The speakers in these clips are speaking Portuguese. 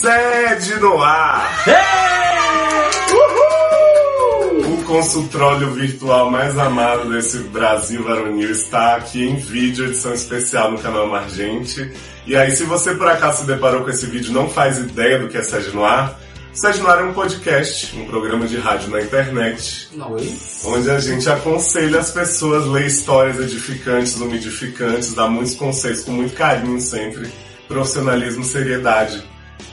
Sede no ar! Uhul! O consultório virtual mais amado desse Brasil varonil está aqui em vídeo, edição especial no canal Margente. E aí, se você por acaso se deparou com esse vídeo e não faz ideia do que é Sede no Ar, Ar é um podcast, um programa de rádio na internet, onde a gente aconselha as pessoas, lê histórias edificantes, umidificantes, dá muitos conselhos com muito carinho sempre, profissionalismo, seriedade.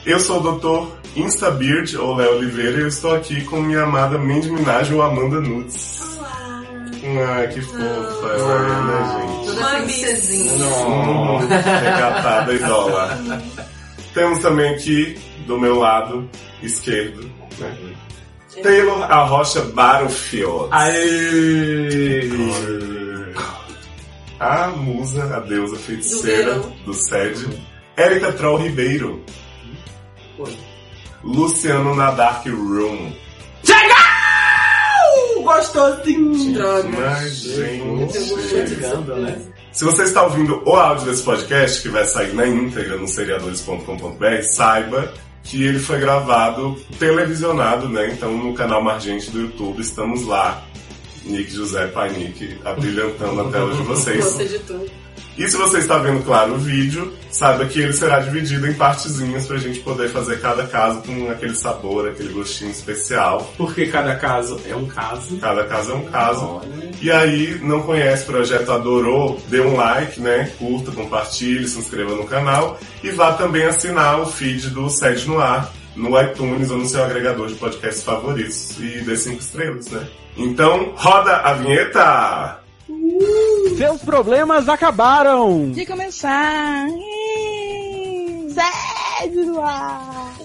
Eu sou o doutor Instabeard, ou Léo Oliveira, e eu estou aqui com minha amada Mandy Minaj ou Amanda Nudes. Olá! Ah, que fofa é, né, gente? Toda princesinha. Hum, recatada e dólar. Temos também aqui, do meu lado esquerdo, né? Taylor Arrocha Battlefield. Aê! A musa, a deusa feiticeira Do do SED. Érica Troll Ribeiro. Oi. Luciano na Dark Room. Uh, Gostosinho! Droga. Mas, gente. Chegando, né? Se você está ouvindo o áudio desse podcast, que vai sair na íntegra no seriadores.com.br, saiba que ele foi gravado televisionado, né? Então no canal Margente do YouTube estamos lá. Nick José Pai Nick abrilhantando a tela de vocês. Você de tudo. E se você está vendo, claro, o vídeo, saiba que ele será dividido em partezinhas pra gente poder fazer cada caso com aquele sabor, aquele gostinho especial. Porque cada caso é um caso. Cada caso é um caso. Olha. E aí, não conhece o projeto, adorou, dê um like, né? Curta, compartilhe, se inscreva no canal e vá também assinar o feed do Sede no Ar no iTunes ou no seu agregador de podcasts favoritos e dê cinco estrelas, né? Então, roda a vinheta! Seus problemas acabaram! de começar. Sede no ar.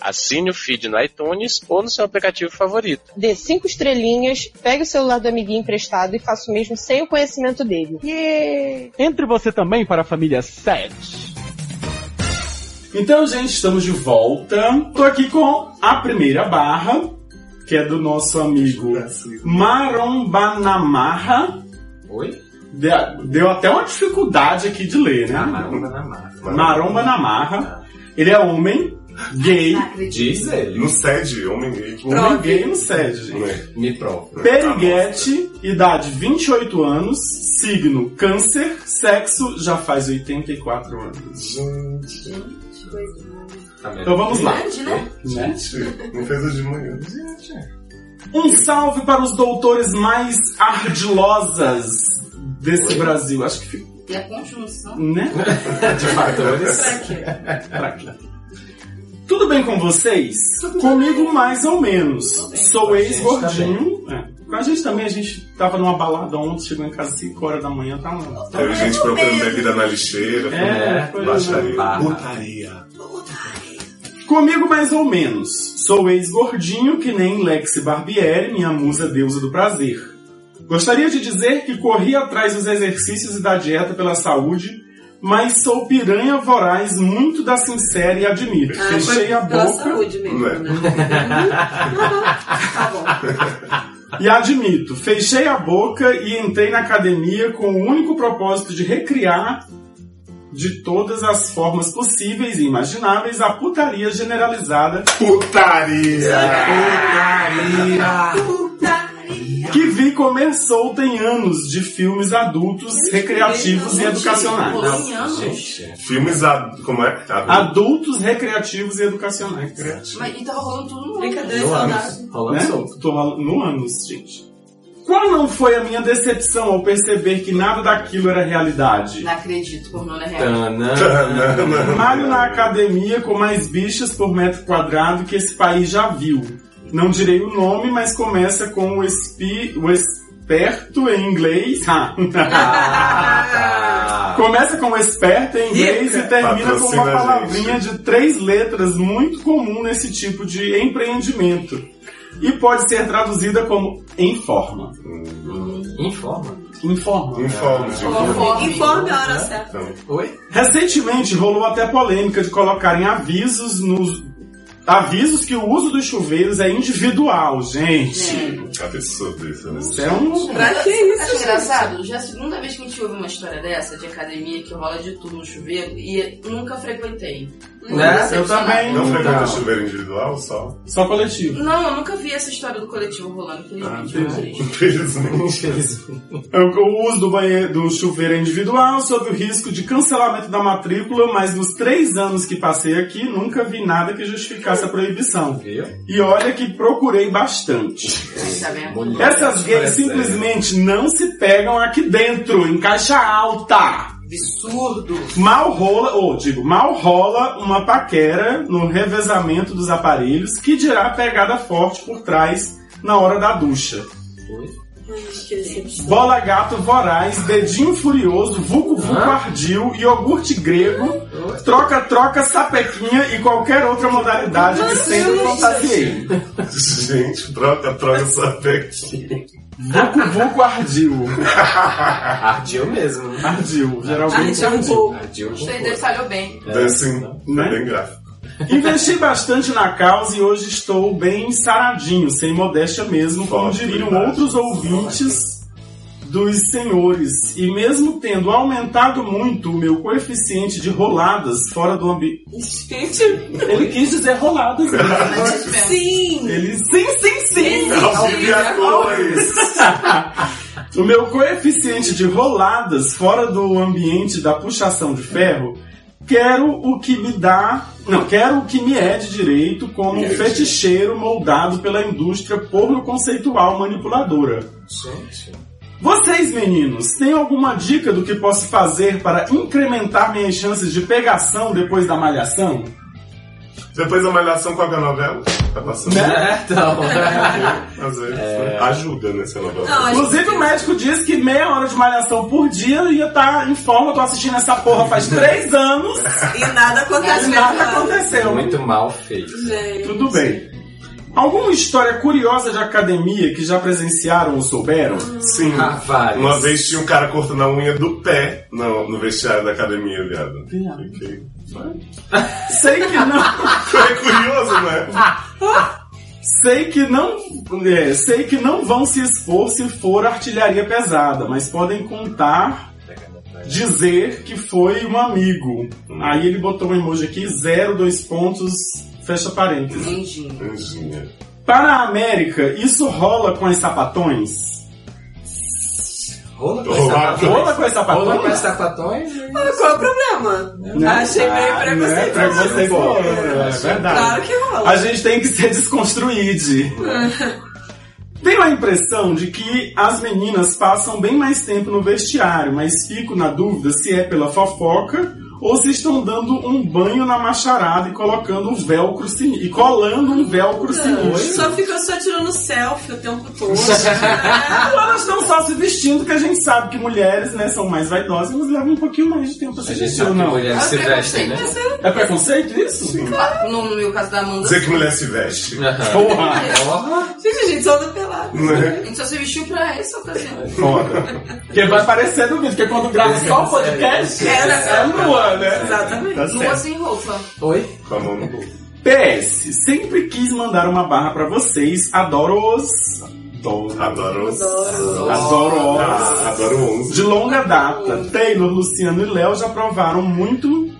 Assine o feed no iTunes ou no seu aplicativo favorito. Dê cinco estrelinhas, pegue o celular do amiguinho emprestado e faça o mesmo sem o conhecimento dele. Entre você também para a família 7. Então, gente, estamos de volta. Tô aqui com a primeira barra, que é do nosso amigo Marombanamaha. Oi? De- Deu até uma dificuldade aqui de ler, né? Maromba na massa. Maromba Namarra. Ele é homem, gay, Diz ele. No Sede, homem gay. homem gay no sede, gente. Me prova. Periguete, idade 28 anos, signo câncer, sexo já faz 84 anos. Tá vendo? Então vamos lá. Grande, né? Né? Gente, não fez o de manhã. Um salve para os doutores mais ardilosas desse Brasil. Acho que fica, E a conjunção. né? De fatores. Pra quê? Pra quê? Tudo bem com vocês? Comigo mais ou menos. Tudo bem. Sou ex-gordinho. É. Com a gente também, a gente tava numa balada ontem, chegou em casa às 5 horas da manhã, tá lá. Teve gente procurando bebida na lixeira. É, foi baixaria. Putaria. Comigo mais ou menos. Sou ex-gordinho que nem Lexi Barbieri, minha musa deusa do prazer. Gostaria de dizer que corri atrás dos exercícios e da dieta pela saúde, mas sou piranha voraz muito da sincera e admito. Ah, Fechei a boca saúde mesmo, Né? né? tá bom. e admito. Fechei a boca e entrei na academia com o único propósito de recriar de todas as formas possíveis e imagináveis a putaria generalizada Putaria! Putaria. Que vi comer solta em anos de filmes adultos, recreativos e educacionais. Filmes a... Como é? Adulto. Adultos, recreativos e educacionais. Mas e tava rolando tudo no Brincadeira No saudável. anos. Rolando Né? solto. Tô no anos, gente. Qual não foi a minha decepção ao perceber que nada daquilo era realidade? Não acredito, pornô não é real. Malho na academia com mais bichas por metro quadrado que esse país já viu. Não direi o nome, mas começa com o, espi, o es- esperto em inglês. Ah, Começa com esperto em inglês e termina com uma palavrinha de três letras muito comum nesse tipo de empreendimento. E pode ser traduzida como informa. Informa. Informa. Informe, de Informe. Informe a hora certa. Então, Oi? Recentemente rolou até polêmica de colocarem avisos nos. Avisos que o uso dos chuveiros é individual, gente. absurdo isso, né? Isso é um. Pra que isso, Acho gente? engraçado, já é a segunda vez que a gente ouve uma história dessa, de academia, que rola de tudo no chuveiro, e nunca frequentei. Né? Eu também. Não frequenta Não. chuveiro individual só? Só coletivo. Não, eu nunca vi essa história do coletivo rolando, Ah, infelizmente. Infelizmente. Infelizmente. O uso do banheiro do chuveiro é individual, sob o risco de cancelamento da matrícula, mas nos três anos que passei aqui, nunca vi nada que justificasse a proibição. Viu? E olha que procurei bastante. Tá? Essas gays simplesmente não se pegam aqui dentro, em caixa alta. Absurdo. Mal rola, ou digo, mal rola uma paquera no revezamento dos aparelhos, que dirá pegada forte por trás na hora da ducha. Decepção. Bola gato voraz, dedinho furioso, vulco vulco Hã? ardil, iogurte grego, troca troca, sapequinha e qualquer outra modalidade que sempre fantasiei. Gente, troca, troca sapequinho. Vulco vulco ardil. Ardiu mesmo. Ardil, geralmente um ardil. Gostei dele, falhou bem. Dancing, Né? bem gráfico. Investi bastante na causa e hoje estou bem saradinho, sem modéstia mesmo, como diriam outros ouvintes dos senhores. E mesmo tendo aumentado muito o meu coeficiente de roladas fora do ambiente. Gente, Ele quis dizer roladas. né? Mesmo. sim. Ele sim, sim, sim. O meu coeficiente de roladas fora do ambiente da puxação de ferro, quero o que me dá. Não, quero o que me é de direito como um feticheiro moldado pela indústria porno conceitual manipuladora. Gente. Vocês, meninos, têm alguma dica do que posso fazer para incrementar minhas chances de pegação depois da malhação? Depois da malhação com a novela. Tá passando. Né? É, então. Às vezes. Ajuda nessa novela. Não, gente- Inclusive, o médico disse que meia hora de malhação por dia ia estar em forma. Tô assistindo essa porra faz três anos E nada e acontece. nada aconteceu. Muito mal feito. Gente. Tudo bem. Alguma história curiosa de academia que já presenciaram ou souberam? Sim. Ah, vários. Uma vez tinha um cara cortando a unha do pé no, no vestiário da academia, viado. Viado. Fiquei. Sei que não. Foi curioso, né? Sei que não. é, sei que não vão se expor se for artilharia pesada, mas podem contar. Dizer que foi um amigo. Aí ele botou um emoji aqui, zero, dois pontos, fecha parênteses. Anjinha. Para a América, isso rola com as sapatões? Rola com Rola- com as sapatões? Rola com as sapatões. Mas Qual é o problema? Né? Achei meio Ah, preconceituoso. Preconceituoso, é verdade. Claro que rola. A gente tem que ser desconstruído. Tenho a impressão de que as meninas passam bem mais tempo no vestiário, mas fico na dúvida se é pela fofoca ou se estão dando um banho na macharada e colocando um velcro sinistro. E colando um velcro sinistro. Só fica só tirando selfie o tempo todo. Ou elas estão só se vestindo, que a gente sabe que mulheres, né, são mais vaidosas, mas levam um pouquinho mais de tempo pra se A gente vestir, não? mulheres se vestem, né? É preconceito isso? Claro, No, meu caso da Amanda. Dizer que mulher se veste. Porra! Porra. Gente, a gente só anda pelado. Né? A gente só se vestiu pra essa ocasião. Foda. Porque vai aparecer no vídeo, porque quando grava só o podcast, é, é lua, né? Exatamente. Tá sem roupa. Oi? Com a mão no bolso. PS, sempre quis mandar uma barra pra vocês, adoro os. Adoro. Adoro os. Adoro os. Ah, adoro 11. De longa data, Taylor, Luciano e Léo já provaram muito.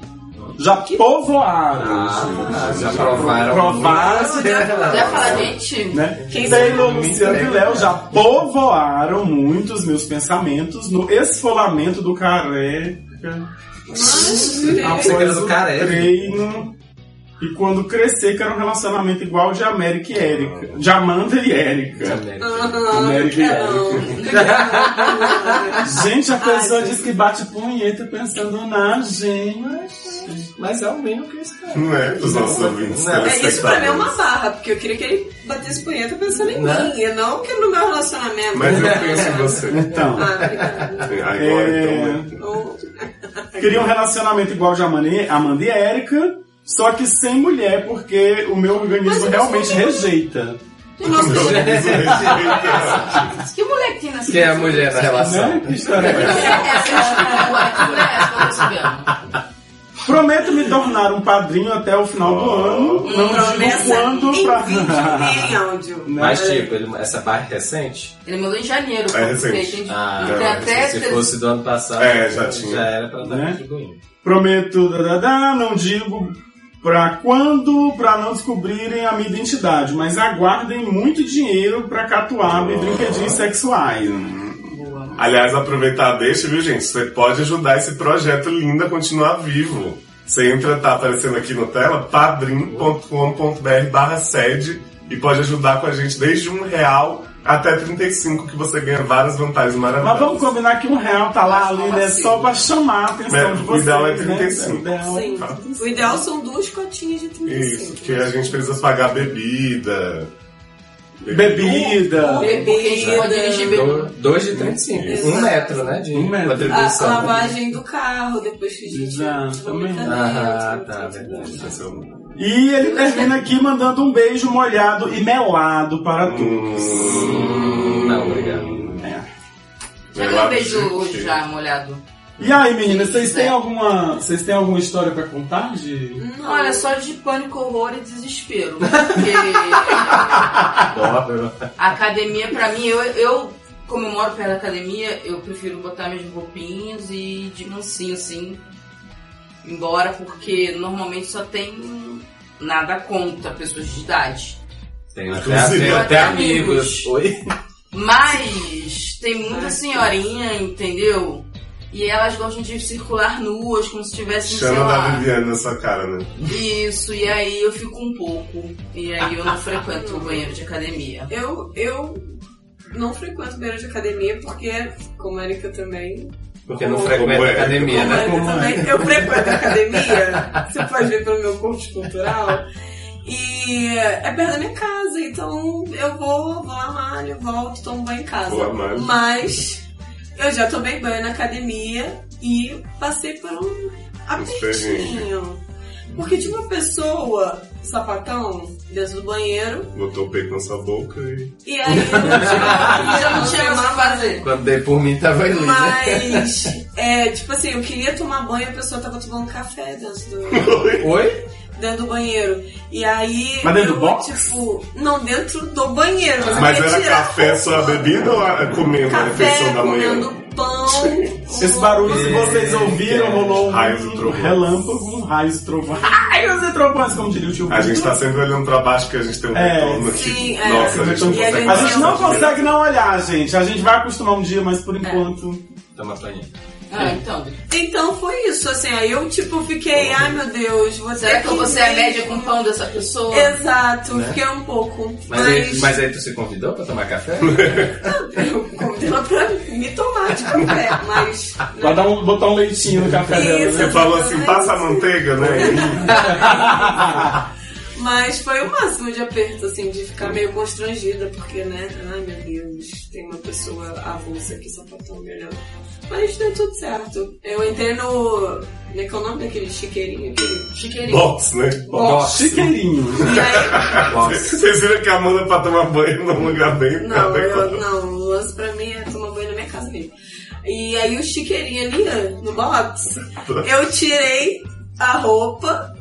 Já povoaram. Ah, já provaram. Provaram. Já fala, gente. Né? Quem sabe? Luciano e Léo já povoaram muito os meus pensamentos no esfolamento do careca. Ah, você quer do careca? treino. E quando crescer, quero um relacionamento igual de América e Erika. De Amanda e Erika. América e Erika. Gente, a pessoa diz que bate punheta pensando na gente. Mas é o mínimo que eu espero. Não é? Dos nossos ouvintes. Não, É, isso pra mim é uma barra, porque eu queria que ele batesse punheta pensando em Né? mim, e não que no meu relacionamento. Mas eu penso em você. Então, Ah. Agora, É. então, né? Ou- queria um relacionamento igual de Amanda e- Amanda e Erika, só que sem mulher, porque o meu organismo realmente rejeita. Nossa, Meu organismo rejeita. Que mulher que tem nessa Quem é a mulher na relação? Né? Que história é essa? É que é que sabendo? Prometo me tornar um padrinho até o final do ano. Não digo quando em pra. vídeo em áudio. Mas tipo, ele- essa barra é recente? Ele mandou em janeiro. É recente. Ah, tem não, até... se fosse do ano passado, É, já tinha. já era pra estar Né? contribuindo. Prometo, dadadá, não digo pra quando, pra não descobrirem a minha identidade, mas aguardem muito dinheiro pra catuaba e brinquedinhos sexuais. Aliás, aproveitar deixa, viu, gente? Você pode ajudar esse projeto lindo a continuar vivo. Você entra, tá aparecendo aqui na tela, padrim.com.br barra sede e pode ajudar com a gente desde um real até 35, que você ganha várias vantagens Mas maravilhosas. vamos combinar que um real tá lá ali, né? Só pra chamar a atenção É, de o vocês. ideal é né? 35. O ideal é- Sim. O ideal são duas cotinhas de 35. Isso, porque a gente precisa pagar bebida. Bebida. Porque a gente pode dirigir bebê. Do- Dois de 35. Isso. Um metro, né? De Um metro. A, a lavagem do carro, depois que a gente Exatamente. Ah, tá, verdade. É E ele termina aqui mandando um beijo molhado e melado para todos. Hum, Não, obrigado. Já eu deu um beijo já molhado. E aí, meninas, vocês têm alguma, vocês têm alguma história pra contar de Não, olha, só de pânico, horror e desespero. Porque a academia, pra mim, eu, eu, como eu moro perto da academia, eu prefiro botar minhas roupinhas e de mansinho, assim, embora, porque normalmente só tem nada contra pessoas de idade. Tem até, até, até amigos. amigos. Oi? Mas tem muita senhorinha, entendeu? E elas gostam de circular nuas, como se tivessem, sei Chama da. Viviane na sua cara, né? Isso, e aí eu fico um pouco. E aí eu não frequento o banheiro de academia. Eu, eu não frequento banheiro de academia porque, como a Erika também. Porque não frequenta é? academia, né? Erika também. Eu frequento a academia. Você pode ver pelo meu curso cultural. E é perto da minha casa, então eu vou, vou lá, malho, volto, tomo banho em casa. Mas eu já tomei banho na academia e passei por um apertinho. Porque tinha uma pessoa, sapatão, dentro do banheiro, Botou o peito na sua boca e. e aí eu não tinha, Já não tinha mais o que fazer. Quando dei por mim, tava ali, né? Mas, é, tipo assim, eu queria tomar banho e a pessoa tava tomando café dentro do, Oi? dentro do banheiro. E aí. Mas dentro eu, do box? Tipo, não dentro do banheiro. Mas, Mas era café só a bebida ou a- comendo a refeição da manhã? comendo pão. Esse barulho, se vocês ouviram, rolou um Raios e trovões. relâmpago, um raio e trovões. Raios e trovões, como diria o tio A gente tá sempre olhando pra baixo porque a gente tem um É, retorno aqui. sim, é. Nossa, a gente não consegue A gente não consegue não olhar, gente. A gente vai acostumar um dia, mas por enquanto. Toma paninho. Ah, então. Então foi isso, assim, aí eu tipo fiquei, ai meu Deus, vou Será que a ver média com o pão dessa pessoa? Exato, Né? fiquei um pouco. Mas, aí, mas aí tu se convidou pra tomar café? eu convidei ela pra me tomar de café, mas. Vai dar um, botar um leitinho no café dela, Isso. né? Você falou assim, passa a manteiga, né? Mas foi o máximo de aperto, assim, de ficar meio constrangida, porque, né? Ai meu Deus, tem uma pessoa avulsa aqui sapatão me olhando. Mas deu tudo certo. Eu entrei no. Como é que é o nome daquele chiqueirinho? Aquele. Chiqueirinho. Box, né? Box. Chiqueirinho. E aí. Nossa. Vocês viram que a Amanda pra tomar banho num lugar bem Não, eu, adequado. não, o lance pra mim é tomar banho na minha casa mesmo. E aí o chiqueirinho ali, ó, no box, eu tirei a roupa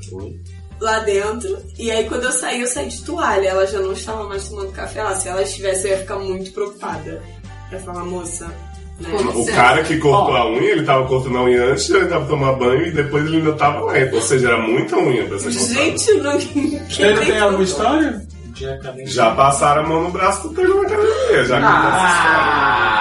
lá dentro. E aí quando eu saí, eu saí de toalha. Ela já não estava mais tomando café lá. Se ela estivesse, eu ia ficar muito preocupada. Eu ia falar, moça, né? O cara que cortou a unha, ele tava cortando a unha antes, ele tava tomando banho e depois ele ainda tava lá. Ou seja, era muita unha pra ser cortada. Gente, não. Ele tem alguma história? Já passaram a mão no braço do Pedro na academia, já que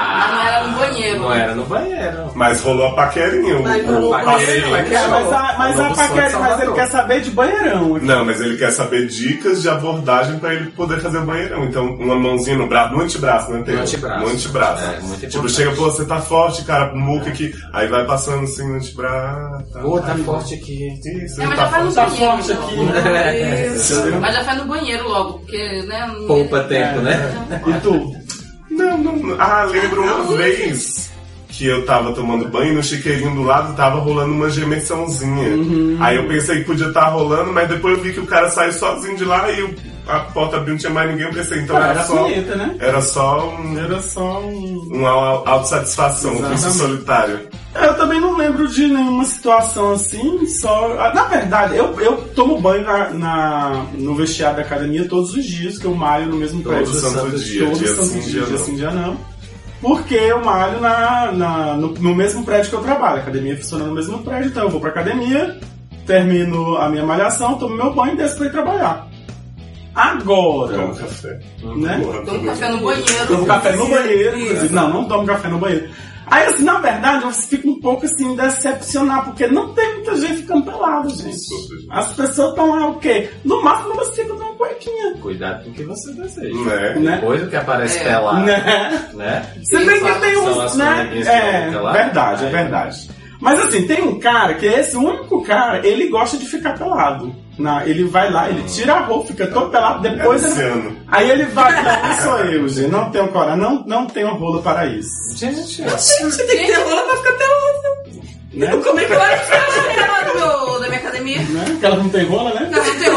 banheiro. Não era no banheiro. Mas rolou a paquerinha. Mas rolou a paquerinha. É, mas a, mas a paquera, mas ele quer saber de banheirão. Não, mas ele quer saber dicas de abordagem pra ele poder fazer o banheirão. Então, uma mãozinha no braço, no antebraço, né? Tem No antebraço. No antebraço. É, muito tipo, importante. chega, pô, você tá forte, cara, muca aqui. Aí vai passando assim no antebraço. Tá, Pô, tá Aí, forte aqui. Isso, É, ele mas tá já faz no forte. Tá banheiro. forte então. aqui, É, Isso. Mas já faz no banheiro logo, porque, né? não- Poupa tempo, né? E tu? Não, não, não. Ah, lembro uma vez que eu tava tomando banho e no chiqueirinho do lado tava rolando uma gemessãozinha. Uhum. Aí eu pensei que podia estar rolando, mas depois eu vi que o cara saiu sozinho de lá e o- a porta abriu, não tinha mais ninguém. Eu pensei, então Ah, era, era só. punheta, né? Era só um, Era só um... uma au- autossatisfação, um Exatamente. solitário. Eu também não lembro de nenhuma situação assim, só. ah, Na verdade, eu, eu tomo banho na, na- no vestiário da academia todos os dias, que eu malho no mesmo prédio. santo Santo- dia, todo dia santo dia, dia dia não. sim, dia não. Porque eu malho na, na- no, no mesmo prédio que eu trabalho. A academia funciona no mesmo prédio, então eu vou pra academia, termino a minha malhação, tomo meu banho e desço pra ir trabalhar. Agora, Tomo café. né? Tudo. café no banheiro. Tomo café no banheiro, inclusive. Não, não tomo café no banheiro. Aí, assim, na verdade, eu fico um pouco, assim, decepcionado, porque não tem muita gente ficando pelada, gente. As pessoas estão lá, o quê? No máximo, elas ficam numa cuequinha, Cuidado com o que você deseja. Né? né? Depois do que aparece É. pelado, Né? né? Se bem que tem uns, né? É, verdade, é Aí. verdade. Mas assim, tem um cara que é esse único cara, ele gosta de ficar pelado. Na, ele vai lá, ele tira a roupa, fica todo pelado, É depois ele, Luciano. Aí ele vai, não, não sou eu, gente, não tenho coragem, não, não tenho rolo para isso. Gente, Você tem que ter rola pra ficar pelado. Né? Como é que ficar do, da minha academia? né? Que ela não tem rola, né? Não, não tem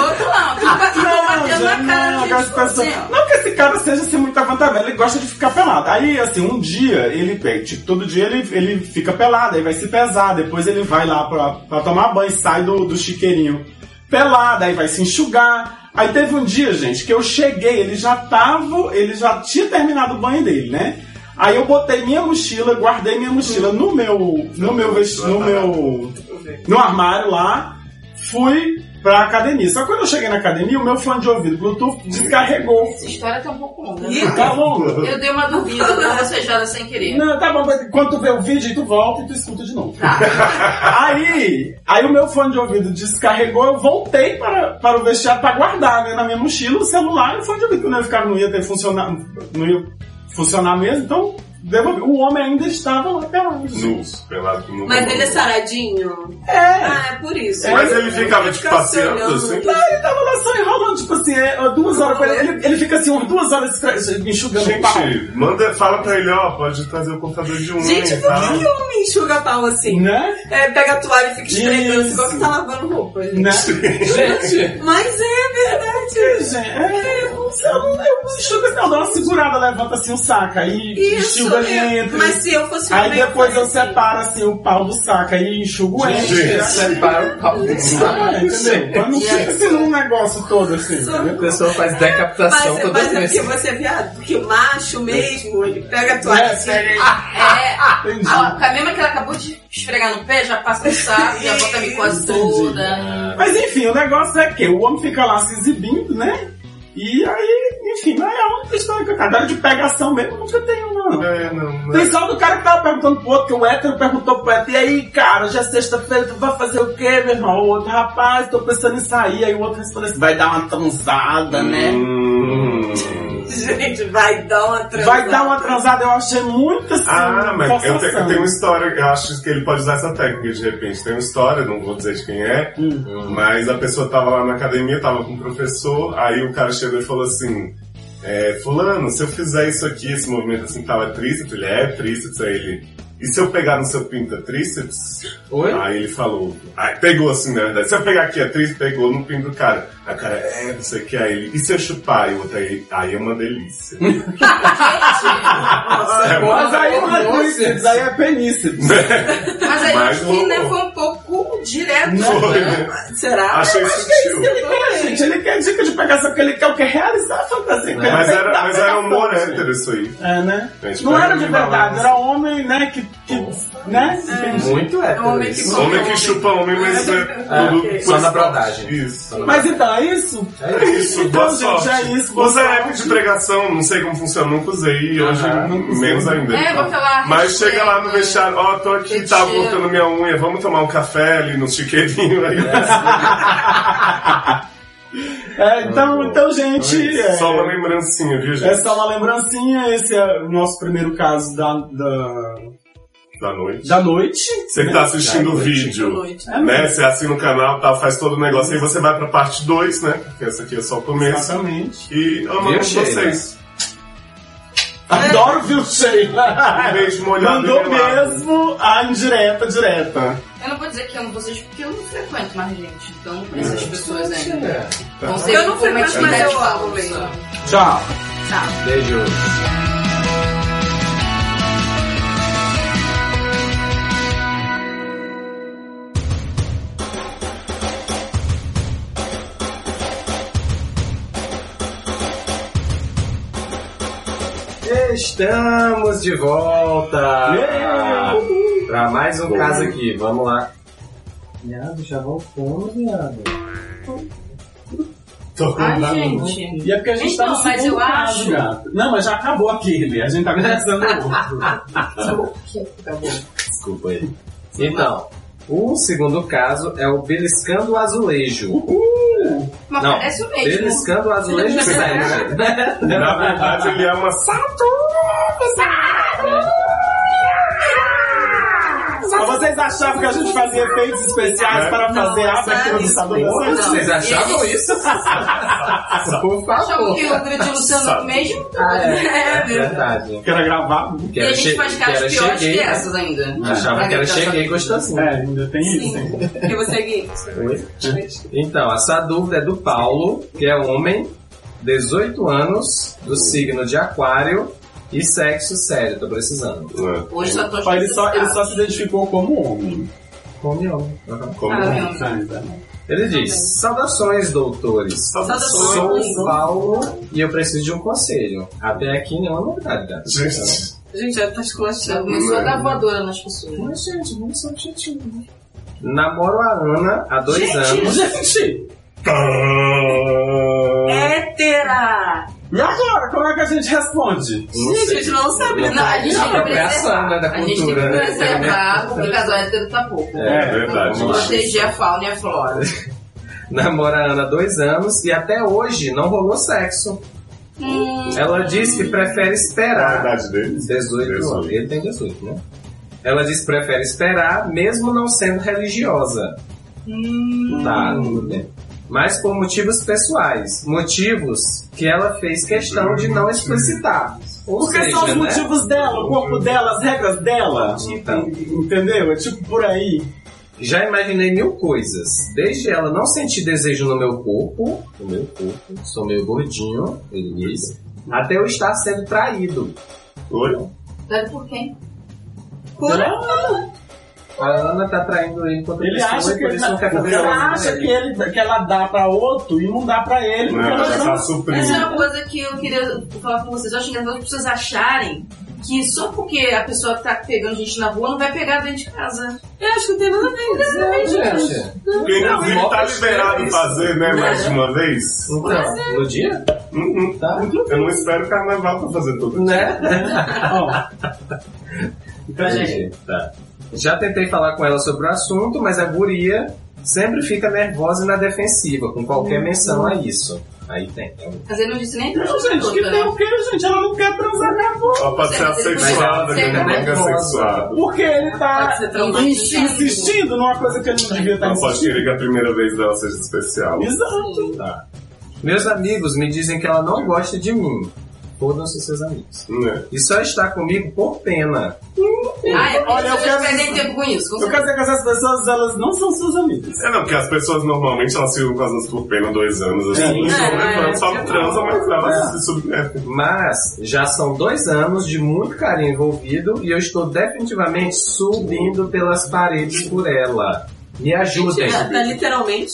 Não, na cara não, de assim. não que esse cara seja assim, muito avantajado, ele gosta de ficar pelado. Aí, assim, um dia ele pega, tipo, todo dia ele, ele fica pelado, aí vai se pesar, depois ele vai lá pra, pra tomar banho, sai do, do chiqueirinho pelado, aí vai se enxugar. Aí teve um dia, gente, que eu cheguei, ele já tava, ele já tinha terminado o banho dele, né? Aí eu botei minha mochila, guardei minha mochila no meu, no meu vestido, no meu, no armário lá, fui pra academia. Só que quando eu cheguei na academia, o meu fone de ouvido Bluetooth descarregou. Essa história tá um pouco longa. Ih, Tá longo? Eu dei uma dormida, dei uma bocejada sem querer. Não, tá bom, mas quando tu vê o vídeo, tu volta e tu escuta de novo. Tá. Aí, aí o meu fone de ouvido descarregou, eu voltei para, para o vestiário para guardar né, na minha mochila o celular e o fone de ouvido, que não ia ficar, não ia ter funcionar, não ia funcionar mesmo, então O homem ainda estava lá pelado. Nus, pelado no Mas ele é saradinho? É. Ah, é por isso. Mas ele ficava, tipo, passeando assim? Ele tava lá só enrolando, tipo assim, é, duas horas com ele, ele. ele fica assim, umas duas horas enxugando o pau. Gente, manda, fala pra ele, ó, pode trazer o computador de unha Gente, por tal. que homem enxuga pau assim? Né? É, pega a toalha e fica esfregando, Isso. igual que tá lavando roupa, gente. Né? gente, Mas é. Gente, é, eu não sei, eu não eu não enxugo não, dá uma segurada, levanta assim o saco, aí Isso, enxuga é. dentro. mas se eu fosse Aí depois eu assim. separo assim o pau do saco, aí enxugo o gente, ente. separa o pau do saco. Ah, entendeu? Pra não ficar assim num negócio todo assim, Só- A pessoa faz decapitação Mas, toda mas é vez. porque você é viado? Porque o macho mesmo, ele pega a toalha É, assim. pega aí. É. Entendi. A, a mesma que ela acabou de esfregar no pé, já passa no saco, já bota a micose toda. Mas enfim, o negócio é que o homem fica lá se exibindo, né? E aí, enfim, mas é a única história que eu Agora de pegação mesmo, eu nunca tenho, não. É, não, não. Tem só do cara que tava perguntando pro outro, que o hétero perguntou pro hétero, e aí, cara, já é sexta-feira, tu vai fazer o quê, meu irmão? O outro, rapaz, tô pensando em sair. Aí o outro respondeu assim, vai dar uma transada, né? Hum. Gente, vai dar uma transada. Vai dar uma transada, eu achei muito assim. Ah, mas eu, te- eu tenho uma história, eu acho que ele pode usar essa técnica de repente. Tem uma história, não vou dizer de quem é, Hum. mas a pessoa tava lá na academia, tava com o professor, aí o cara chegou e falou assim, é, fulano, se eu fizer isso aqui, esse movimento assim, tava tríceps, ele é tríceps, aí ele... E se eu pegar no seu pinto é tríceps? Oi? Aí ele falou, aí pegou assim, na verdade. Se eu pegar aqui a tríceps, pegou no pinto do cara. Aí o cara, é, não sei o que, aí ele, e se eu chupar? E o outro aí, aí é uma delícia. Mas aí é tríceps, aí é peníceps. Mas aí Mas que né, foi um pouco direto. Não. Né? Será? Achei sutil. Ele quer, gente, ele quer dica de pegação porque ele quer o que? Realizar a fantasia. quer Mas era, mas era humor gente. hétero isso aí. É, né? Gente, Não era de de verdade, balanço. era homem, né, que, que né? Entendi. Muito hétero Homem isso. que- Homem que chupa homem, mas é tudo ok. por Só na brodagem. Isso. Mas então, é isso? É isso, Então, boa gente, sorte. é isso, boa Usa app de pregação, não sei como funciona, nunca usei e hoje menos ainda. É, bota lá. Mas chega lá no vestiário, ó, tô aqui, tava cortando minha unha, vamos tomar um café ali no chiqueirinho aí. É, então, então, gente. É, Só uma lembrancinha, viu, é gente? só uma lembrancinha. Esse é o nosso primeiro caso da, da, Da noite. da noite. Você que tá assistindo o vídeo, Noite. É né? Você assina o canal, tá, faz todo o negócio, aí você vai pra parte 2, né? Porque essa aqui é só o começo. Exatamente. E amamos Viu, vocês. Adoro viu, Sheila. Um beijo molhado Mandou melado. mesmo a indireta direta. Eu não vou dizer que amo vocês porque eu não frequento mais gente. Então não conheço as pessoas ainda. É. Sei Eu não é frequento, mas eles eu amo mesmo. só. Tchau. Beijo. Estamos de volta para mais um caso aqui. Vamos lá. Viado, já voltamos, viado. Tô com Ai, gente. E é porque a gente tá no Então, mas eu caso, acho-. Não, mas já acabou aquele. A gente tá começando outro. Desculpa aí. Então, o segundo caso é o beliscando o azulejo. Mas Não, parece o mesmo. Beliscando o azulejo sério. Na verdade, ele é uma Mas vocês achavam que a gente fazia efeitos especiais É. para fazer a abertura do? Vocês achavam isso? Por favor. que o grande Luciano Sabe. mesmo? Ah, é, é viu? verdade. Que era gravado. Que E a era gente faz que caras era piores que né? essas ainda. Achava que era cheguei gostoso. gostosinho. É, ainda tem isso. E você, Gui? Então, essa dúvida é do Paulo, que é homem, 18 anos, do signo de aquário e sexo sério, tô precisando. Hoje só tô ele, só, ele só se identificou como homem. Come homem. Uhum. Como Ah, é? meu. Ele diz, saudações, doutores. Saudações. Sou o Paulo e eu preciso de um conselho. Até aqui nenhuma novidade, gato. Gente, Gente, já tá esculachando. começou a dar voadora nas pessoas. Mas, gente, vamos ser objetivos. né? Namoro a Ana há dois anos. Gente! Hétera! E agora, como é que a gente responde? Não Gente, a gente não sabe. Não, a gente É a tem que apropriação, preservar. né, da A gente tem que cultura, né? preservar, porque casal hétero tá pouco. É, verdade. Vamos proteger a fauna e a flora. Namora a Ana há dois anos e até hoje não rolou sexo. Ela diz que prefere Qual a esperar. idade deles? 18 anos. Ele tem 18, né? Ela diz que prefere esperar, mesmo não sendo religiosa. Tá, tudo bem. Mas por motivos pessoais. Motivos que ela fez questão de não explicitar. Ou Porque seja, são os né? motivos dela, o corpo dela, as regras dela. Então. Entendeu? É tipo por aí. Já imaginei mil coisas. Desde ela não sentir desejo no meu corpo, no meu corpo, sou meio gordinho, ele diz, até eu estar sendo traído. Oi? Deve por quem? A Ana tá traindo ele contra Ele pessoa acha e que, por isso não com acha ele. que, ele, que ela dá pra outro e não dá pra ele. Não, ela tá Essa é uma coisa que eu queria falar com vocês. Eu acho engraçado as pessoas acharem que só porque a pessoa que tá pegando gente na rua não vai pegar dentro de casa. Eu acho que não tem nada a ver. Gente, Porque inclusive tá liberado fazer, né, mais de uma vez. então, no dia? Hum, hum. Tá. Eu não espero carnaval pra fazer tudo. Né? Ó, Entendi. Tá. Já tentei falar com ela sobre o assunto, mas a guria sempre fica nervosa e na defensiva com qualquer menção a isso. Aí tem. um- Mas ele não disse nem pra Não, gente, que tem o que, gente? Ela não quer transar com a avó. Ela pode ser assexuada, que Mas não é assexuada. Porque ele tá insistindo numa coisa que ele não devia estar Ela pode insistindo. querer que a primeira vez dela seja especial. Exato. Meus amigos me dizem que ela não gosta de mim. Fodam-se seus amigos. Né? E só está comigo por pena. Ah, é Olha, eu quero- perdem tempo com isso. com Eu quero dizer que essas pessoas, elas não são suas amigas. É não, porque as pessoas normalmente elas ficam com as outras por pena dois anos, assim, É. só É, levando, só é. transam, mas elas É. se submetem. Mas já são dois anos de muito carinho envolvido e eu estou definitivamente subindo pelas paredes por ela. Me ajudem. Tá, tá literalmente.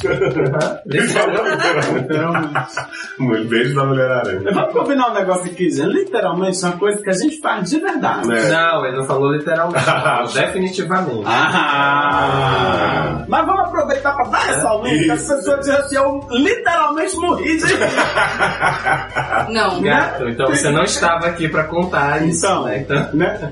Literalmente. Literalmente. Um beijo da Mulher-Aranha. Vamos combinar um negócio aqui, gente. Literalmente, uma coisa que a gente faz de verdade. Né? Não, ele não falou literalmente. definitivamente. Ah! Mas vamos aproveitar pra dar esse aumento, que as pessoas dizem assim, eu literalmente morri de Não. Gato, então você não estava aqui pra contar isso. Então, né? Então- né?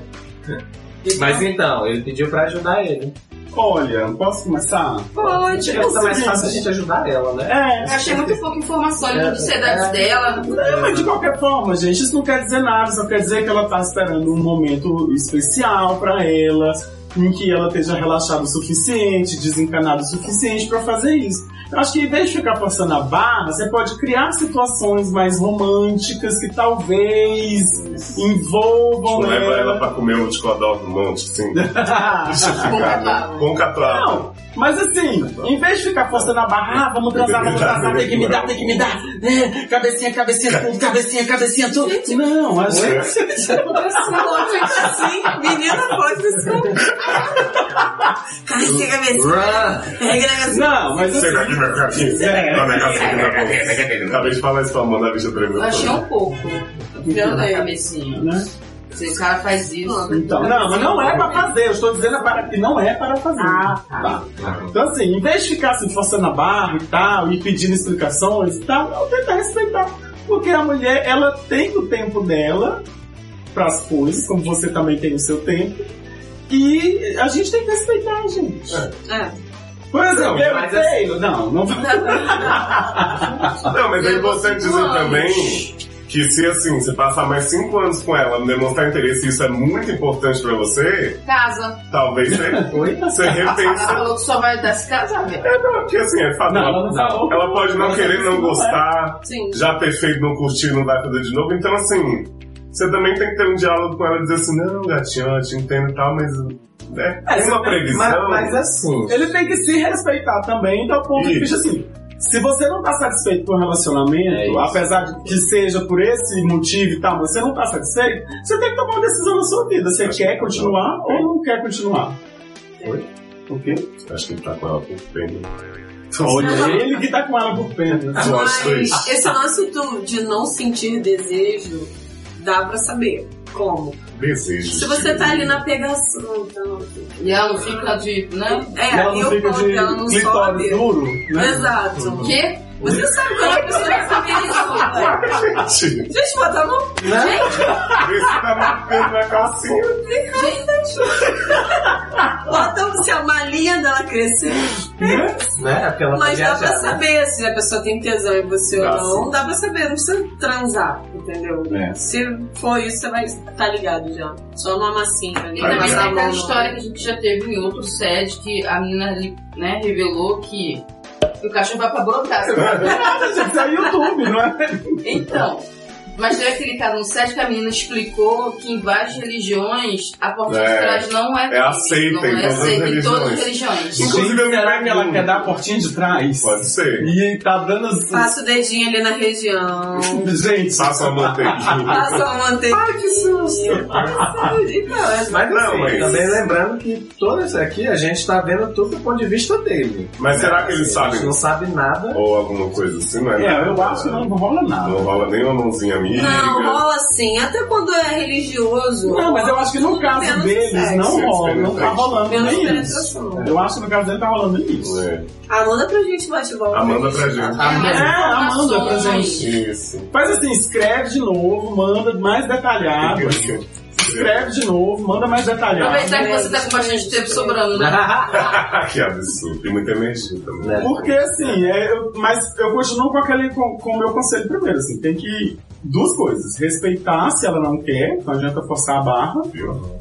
Mas então, ele pediu pra ajudar ele. Olha, posso começar? Pode, Acho que é mais fácil a gente ajudar ela, né? É. Eu achei muito pouca informação de ansiedades dela. É, mas de qualquer forma, gente, isso não quer dizer nada, só quer dizer que ela tá esperando um momento especial pra ela, em que ela esteja relaxada o suficiente, desencanada o suficiente pra fazer isso. Eu acho que em vez de ficar forçando a barra, você pode criar situações mais românticas que talvez envolvam Tipo, leva ela pra comer um ticodó no monte, assim. Deixa Com ficar, né? Com. Não, mas assim, em vez de ficar forçando a barra, ah, vamos transar, vamos transar, tem que me dar, tem que me dar, é, cabecinha, cabecinha, tudo, cabecinha, cabecinha, tudo. Não, a gente. assim, menina pode ser. Cabecinha, cabecinha. Não, mas assim. É. A na boca. Acabei de falar isso pra Amanda, a bicha tremeu. Eu achei um pouco. Pela Também. cabecinha. Né? Se o cara faz isso. Então, não, mas não é pra fazer, eu estou dizendo para que não é para fazer. tá. Então, assim, em vez de ficar assim, forçando a barra e tal, e pedindo explicações e tal, eu tentar respeitar. Porque a mulher, ela tem o tempo dela para as coisas, como você também tem o seu tempo. E a gente tem que respeitar, gente. É. Por exemplo, Não, eu mas tenho. Não, não Não, mas é importante dizer também que se assim, você passar mais cinco anos com ela, não demonstrar interesse e isso é muito importante pra você, Casa. talvez você, Oi? você Ela repense. falou que só vai dar se casar, velho. É, não, porque assim, é fato. Não, ela não falou. Ela pode não querer, não gostar, Sim. já ter feito, não curtir, não vai fazer de novo. Então, assim, você também tem que ter um diálogo com ela e dizer assim, não, gatinho, eu te entendo e tal, mas né, É, uma previsão. Mas, mas assim, Ele tem que se respeitar também, então ponto de vista Isso. assim. Se você não tá satisfeito com o relacionamento, É apesar de que seja por esse motivo e tal, mas você não tá satisfeito, você tem que tomar uma decisão na sua vida. Você quer continuar ou não quer continuar? Oi? O quê? Acho que ele tá com ela por pena. Olha, ele que tá com ela por pena. Foi Mas esse lance do, de não sentir desejo, dá pra saber. Como? Desejo. Se você tá ali na pegação, então. E ela não fica de. né? É, ela e não o fica ponto de que ela não clitóris sobe. duro, né? Exato. O quê? Você sabe quando a pessoa tá feliz. Gente, Gente, bota a mão. esse tá marcando na calcinha. Bota se a malinha dela crescer. né? Porque ela tá Mas dá pra viajada. saber se a pessoa tem tesão em você ou Dá, não. sim. Dá pra saber, não precisa transar, entendeu? É. Se for isso, você vai estar ligado já. Só numa massinha ali. E vai também passar tem aquela história que a gente já teve em outro set que a menina né, revelou que o cachorro vai pra. Nada, gente, isso é YouTube, não é? Então, mas teve aquele caso no set que a menina explicou que em várias religiões a porta É. de trás não é, É aceita não em é todas as aceita em todas as religiões. Inclusive, eu me será que ela quer dar a portinha de trás? Pode ser. E tá dando os... Passa o dedinho ali na região. Gente, Passa uma manteiguinha. Passa uma manteiga. Ai, que susto. É Mas Não, assim, mas- também lembrando que todas aqui a gente tá vendo tudo do ponto de vista dele. Mas será que eles A gente não sabe nada. Ou alguma coisa assim, não é? é, eu acho que não rola nada. Não rola nem uma mãozinha amiga. Não, rola sim. Até quando é religioso. Não, mas eu acho que no caso deles sexo. não rola, não tá rolando Menos nem isso. Eu acho que no caso dele tá rolando isso. É. Ah, manda pra gente bate-volta. Amanda pra gente. É, É, Amanda pra gente. Isso. Faz assim, escreve de novo, manda mais detalhado. Escreve de novo, manda mais detalhado. Aproveitar que você tá com bastante tempo sobrando, né? que absurdo. Tem muita energia também. Né? Porque assim, é, eu- mas eu continuo com aquele com, com o meu conselho primeiro, assim, tem que duas coisas, respeitar se ela não quer, não adianta forçar a barra,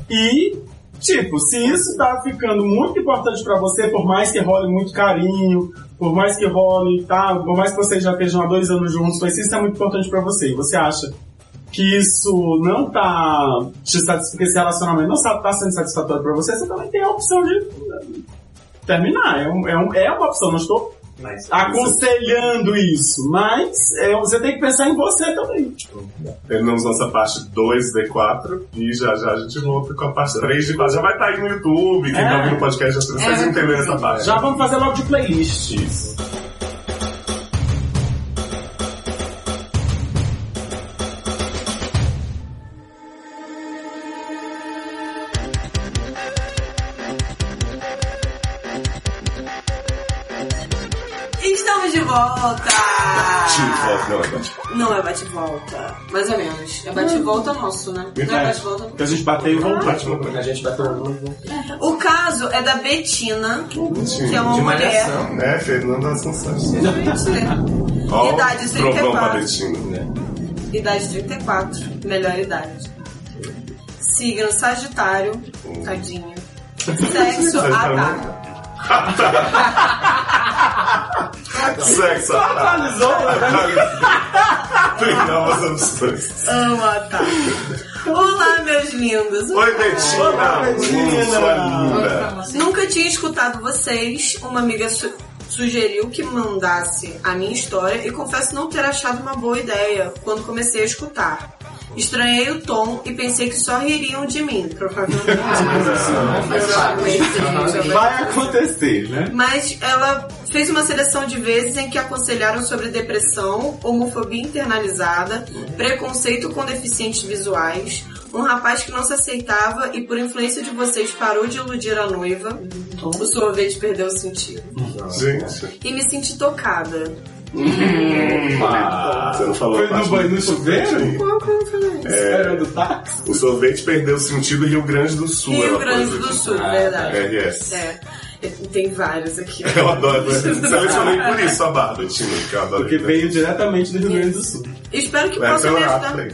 e tipo, se isso tá ficando muito importante pra você, por mais que role muito carinho, por mais que role, tá, por mais que vocês já estejam há dois anos juntos, mas se isso é muito importante pra você, e você acha que isso não tá te satisfazendo, que esse relacionamento não tá sendo satisfatório pra você, você também tem a opção de terminar. É, um- é um- é uma opção, não estou Mas, aconselhando isso, mas é, você tem que pensar em você também. Terminamos nossa parte 2D4 e já já a gente volta com a parte 3 de Já vai estar aí no YouTube, quem É. tá ouvindo o podcast, já vocês É. entenderam essa parte. Já vamos fazer logo de playlist. Isso. Não, é bate. Não é bate-volta. Mais ou menos. É bate-volta nosso, né? Não é bate-volta. Que a gente bateu e voltou. Uma a gente vai todo O caso é da Betina, que é uma de mulher. malhação. É, Fernanda Assunção. Gente, Ó, Idade o trovão 34. pra Betina. Idade 34, melhor idade. Signo Sagitário, tadinha. Sexo, ah Sexo, Atualizou, Tem novas opções. tá. Amo a tá. Olá, meus lindos. Oi, Betina. Olá, Betina. Sua linda. Nunca tinha escutado vocês. Uma amiga su- sugeriu que mandasse a minha história e confesso não ter achado uma boa ideia quando comecei a escutar. Estranhei o tom e pensei que só ririam de mim, provavelmente. Provavelmente. Vai acontecer, né? Mas ela fez uma seleção de vezes em que aconselharam sobre depressão, homofobia internalizada, preconceito com deficientes visuais, um rapaz que não se aceitava e por influência de vocês parou de iludir a noiva, o sorvete perdeu o sentido. Gente, E me senti tocada. Você não falou Foi no banho no do chuveiro? sorvete? Qual que eu falei? Esperando o táxi? O sorvete perdeu sentido Rio Grande do Sul. Rio Grande do aqui. Sul, verdade. RS. É. Tem vários aqui. Eu adoro. Selecionei por isso a Betina, que eu adoro. Porque veio diretamente do Rio Grande do Sul. Espero que Vai possa me ajudar.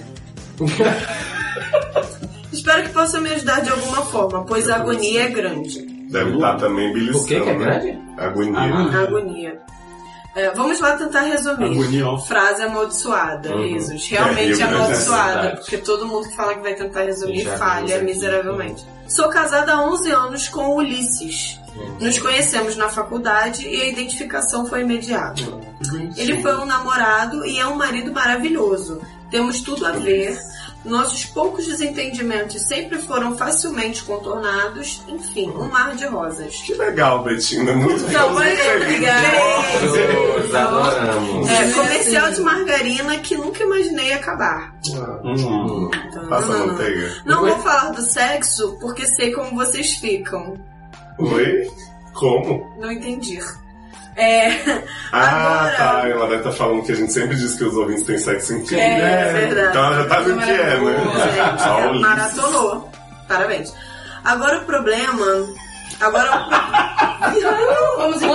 Espero que possa me ajudar de alguma forma, pois a agonia é grande. Deve estar também beliscando. O que que é né? grande? Agonia. Ah, Agonia. É, vamos lá tentar resumir. Agonia. Frase amaldiçoada, Uhum. risos. É, Realmente do amaldiçoada, porque todo mundo que fala que vai tentar resumir falha aqui. miseravelmente. Sou casada há 11 anos com Ulisses. Nos conhecemos na faculdade e a identificação foi imediata. Ele foi um namorado e é um marido maravilhoso. Temos tudo a ver. Nossos poucos desentendimentos sempre foram facilmente contornados. Enfim, um mar de rosas. Que legal, Betina. Muito Então, muito muito feliz. obrigada. É, comercial de margarina que nunca imaginei acabar. Hum. Passa Não, não, manteiga. Não vou falar do sexo porque sei como vocês ficam. Oi? Como? Não entendi. É, Ah, Agora- tá. Ela deve estar falando que a gente sempre diz que os ouvintes têm sexo em time. é verdade. Então ela já tá vendo o que é, né? Gente, é, Ulisses. maratonou. Parabéns. Agora o problema. Agora Vamos do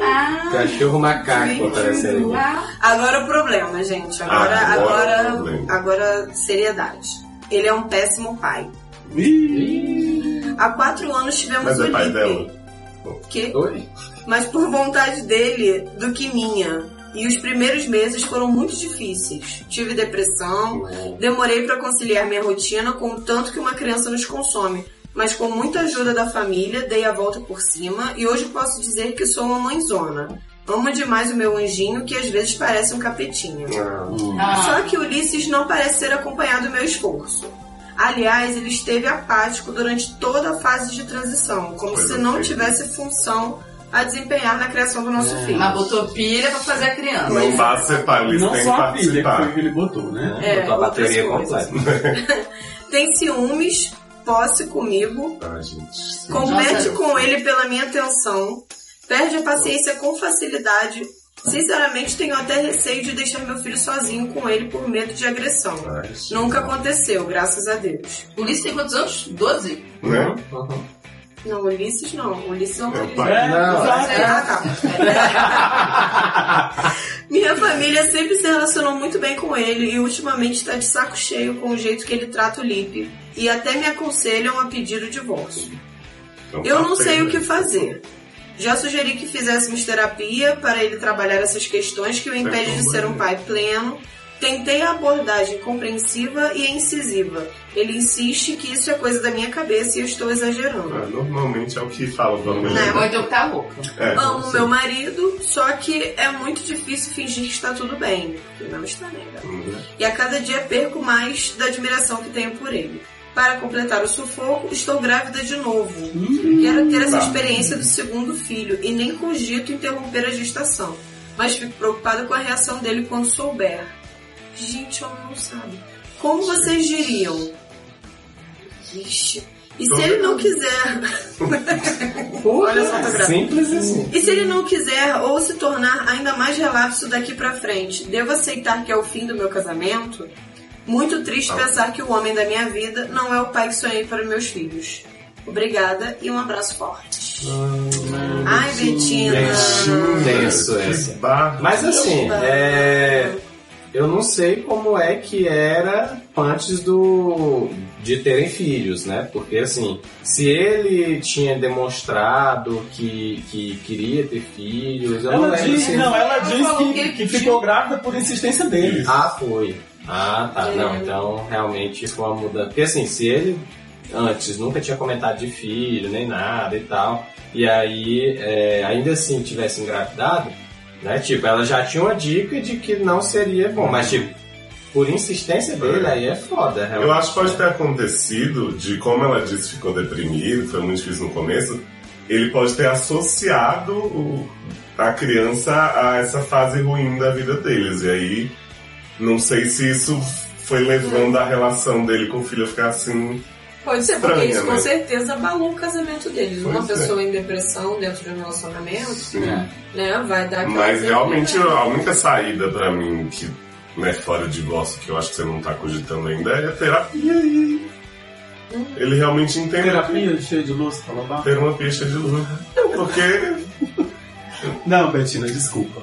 Ah, Cachorro macaco aparecendo ali. ah, Agora o problema, gente. Agora, Agora o agora, problema. agora, seriedade. Ele é um péssimo pai. Ih, Há quatro anos tivemos Mas o é pai Lipe. dela? Que? Oi? Mas por vontade dele do que minha. E os primeiros meses foram muito difíceis. Tive depressão, demorei para conciliar minha rotina com o tanto que uma criança nos consome. Mas com muita ajuda da família, dei a volta por cima e hoje posso dizer que sou uma mãezona. Amo demais o meu anjinho, que às vezes parece um capetinho. ah. Só que Ulisses não parece ser acompanhado do meu esforço. Aliás, ele esteve apático durante toda a fase de transição, como Coisa se não feia. tivesse função a desempenhar na criação do nosso filho. Mas botou pilha pra fazer a criança. Não basta ser pai, eles não que só a pilha que participar. foi que ele botou, né? É, Botou a bateria completa. Tem ciúmes, posse comigo, Ah, gente. compete Nossa. com ele pela minha atenção, perde a paciência com facilidade. Sinceramente, tenho até receio de deixar meu filho sozinho com ele por medo de agressão. Ai, gente. Nunca aconteceu, graças a Deus. Ulisses tem quantos anos? 12? Né? Uhum. Não, Ulisses não. Ulisses é um Meu pai. É, Não. Ah, tá. Minha família sempre se relacionou muito bem com ele e ultimamente está de saco cheio com o jeito que ele trata o Lipe. E até me aconselham a pedir o divórcio. Então Eu tá não sei o que né? fazer. Já sugeri que fizéssemos terapia para ele trabalhar essas questões que o impedem de ser um pai pleno, Tentei a abordagem compreensiva e incisiva. Ele insiste que isso é coisa da minha cabeça e eu estou exagerando. Ah, Normalmente é o que fala pra mulher. Ou então que tá louco. É, Amo meu marido, só que é muito difícil fingir que está tudo bem. E não está, né, galera? Hum, E a cada dia perco mais da admiração que tenho por ele. Para completar o sufoco, estou grávida de novo. Quero ter essa tá. experiência do segundo filho e nem cogito interromper a gestação. Mas fico preocupada com a reação dele quando souber. Gente, homem não sabe. Como vocês diriam? Ixi. E se ele não quiser? Olha só, tá grávida. Simples assim. E se ele não quiser ou se tornar ainda mais relapso daqui pra frente, devo aceitar que é o fim do meu casamento? Muito triste pensar que o homem da minha vida não é o pai que sonhei para meus filhos. Obrigada e um abraço forte. Ai, Betina. Tenso essa. barra. Mas assim, é, eu não sei como é que era antes do de terem filhos, né? Porque assim, se ele tinha demonstrado que, que queria ter filhos, eu não Ela lembro diz, se não, ela falou que, que que ficou grávida por insistência dele. Ah, foi. Ah, tá. É. Não, então realmente foi uma mudança. Porque assim, se ele antes nunca tinha comentado de filho, nem nada e tal, e aí é, ainda assim tivesse engravidado, né? Tipo, ela já tinha uma dica de que não seria bom, mas tipo, por insistência dele, aí é foda, realmente. Eu acho que pode ter acontecido de como ela disse ficou deprimido, foi muito difícil no começo. Ele pode ter associado o- a criança a essa fase ruim da vida deles. E aí, não sei se isso foi levando a relação dele com o filho a ficar assim. Pode ser, porque Estranha, isso com né? certeza abalou o casamento deles. Uma é. pessoa em depressão dentro de um relacionamento, né, vai dar Mas realmente depressão. a única saída pra mim que né, fora o divórcio, que eu acho que você não tá cogitando ainda, é terapia. E ele realmente entende Terapia cheia de luz, falou lá. ter uma pista de luz. Porque Não, Betina, desculpa.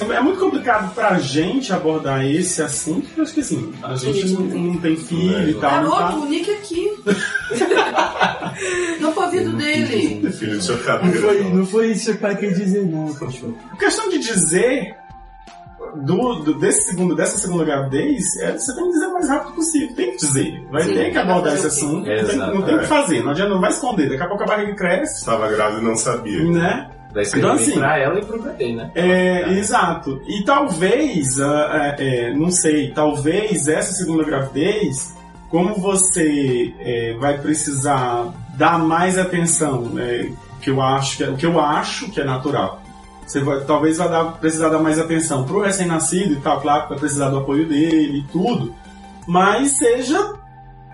É muito complicado pra gente abordar esse assunto, porque acho que assim, a gente não, não tem filho e tal. não tá- Garoto, o Nick aqui. Não pro ouvido dele. filho de chocadeira. não foi isso que o pai quis dizer, não, cachorro. A questão de dizer do, do- desse segundo, dessa segunda gravidez, é, você tem que dizer o mais rápido possível. Tem que dizer. Vai Sim, ter que abordar esse assunto. Não tem, não tem o que é. fazer. Não adianta, não vai esconder. Daqui a pouco a barriga cresce, Estava grávida e não sabia. né? Vai ser Então, assim, pra ela e pro bebê, né? É, exato. E talvez, ah, é, é, não sei, talvez essa segunda gravidez, como você é, vai precisar dar mais atenção, né, que eu acho que é, o que eu acho que é natural. Você vai, talvez vai dar, precisar dar mais atenção pro recém-nascido e tal, claro que vai precisar do apoio dele e tudo, mas seja,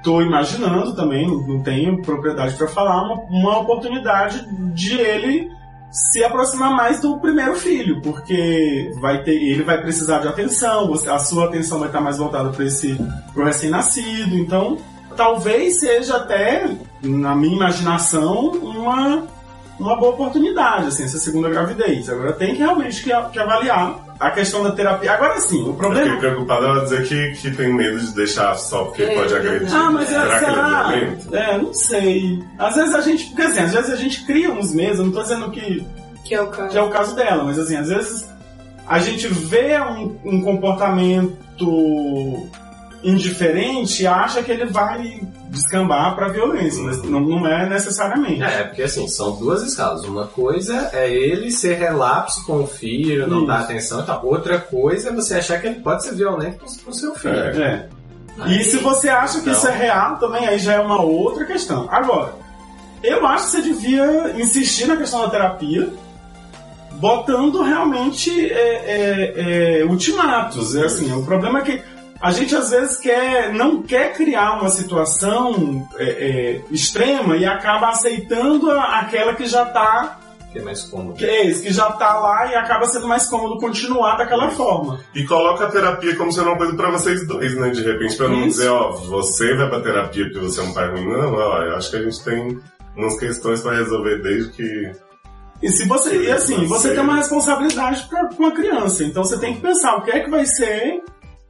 tô imaginando também, não, não tenho propriedade para falar, uma, uma oportunidade de ele se aproximar mais do primeiro filho, porque vai ter, ele vai precisar de atenção, a sua atenção vai estar mais voltada para esse pro recém-nascido, então talvez seja até na minha imaginação uma uma boa oportunidade assim essa segunda gravidez. Agora tem que realmente que, que avaliar a questão da terapia. Agora sim, o Eu problema fiquei preocupado ela dizer que, que tem medo de deixar só porque É, pode agredir. Ah, mas é, será, que ele é será? violento? É, não sei. Às vezes a gente, porque assim, às vezes a gente cria uns medos, eu não tô dizendo que Que é o caso. que é o caso dela, mas assim, às vezes a gente vê um, um comportamento indiferente e acha que ele vai descambar pra violência, mas não, não é necessariamente. É, porque assim, são duas escalas. Uma coisa é ele ser relapso com o filho, não Isso. dar atenção e tal. Outra coisa é você achar que ele pode ser violento com, com seu filho. É. E se você acha que isso é real, também aí já é uma outra questão. Agora, eu acho que você devia insistir na questão da terapia, botando realmente é, é, é, ultimatos. É assim, o problema é que a gente às vezes quer, não quer criar uma situação é, é, extrema e acaba aceitando a- aquela que já está Que é mais cômodo. que é isso, que já tá lá e acaba sendo mais cômodo continuar daquela forma. E coloca a terapia como sendo uma coisa pra vocês dois, né? De repente, pra não Isso. dizer, ó, você vai pra terapia porque você é um pai ruim. Não, ó, eu acho que a gente tem umas questões pra resolver desde que. E se você, e assim, você tem uma responsabilidade pra, com a criança, então você tem que pensar o que é que vai ser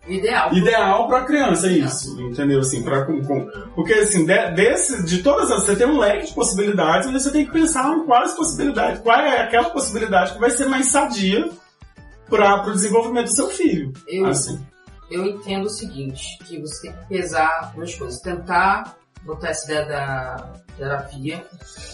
Ideal. ideal pra criança, é isso, entendeu? Assim, pra, com, com- porque assim, de, desse, de todas as, você tem um leque de possibilidades, mas você tem que pensar em quais possibilidades, qual é aquela possibilidade que vai ser mais sadia para o desenvolvimento do seu filho. Eu, Assim. eu entendo o seguinte, que você tem que pesar duas coisas. Tentar botar essa ideia da terapia,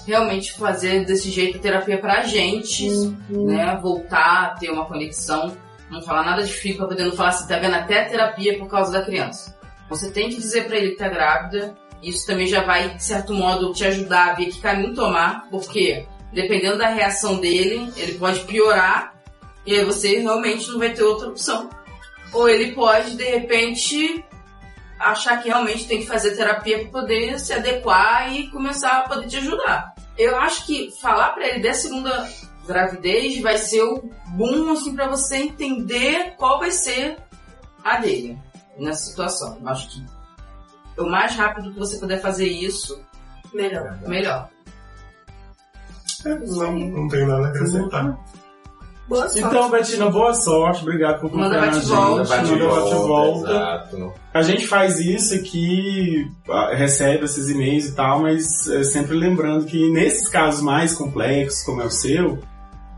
realmente fazer desse jeito terapia pra gente, né? Voltar a ter uma conexão. Não falar nada de filho pra poder não falar assim, tá vendo até terapia por causa da criança. Você tem que dizer pra ele que tá grávida. Isso também já vai, de certo modo, te ajudar a ver que caminho tomar, porque dependendo da reação dele, ele pode piorar e aí você realmente não vai ter outra opção. Ou ele pode, de repente, achar que realmente tem que fazer terapia para poder se adequar e começar a poder te ajudar. Eu acho que falar para ele da segunda gravidez vai ser o boom assim para você entender qual vai ser a dele nessa situação. Eu acho que o mais rápido que você puder fazer isso, Melhor. melhor. Não, não tenho nada a acrescentar. Boa sorte. Então, Betina, boa sorte. Obrigado por Manda confiar na gente. Manda bate-volta. Exato. A gente faz isso aqui, ah, recebe esses e-mails e tal, mas é, sempre lembrando que nesses casos mais complexos, como é o seu,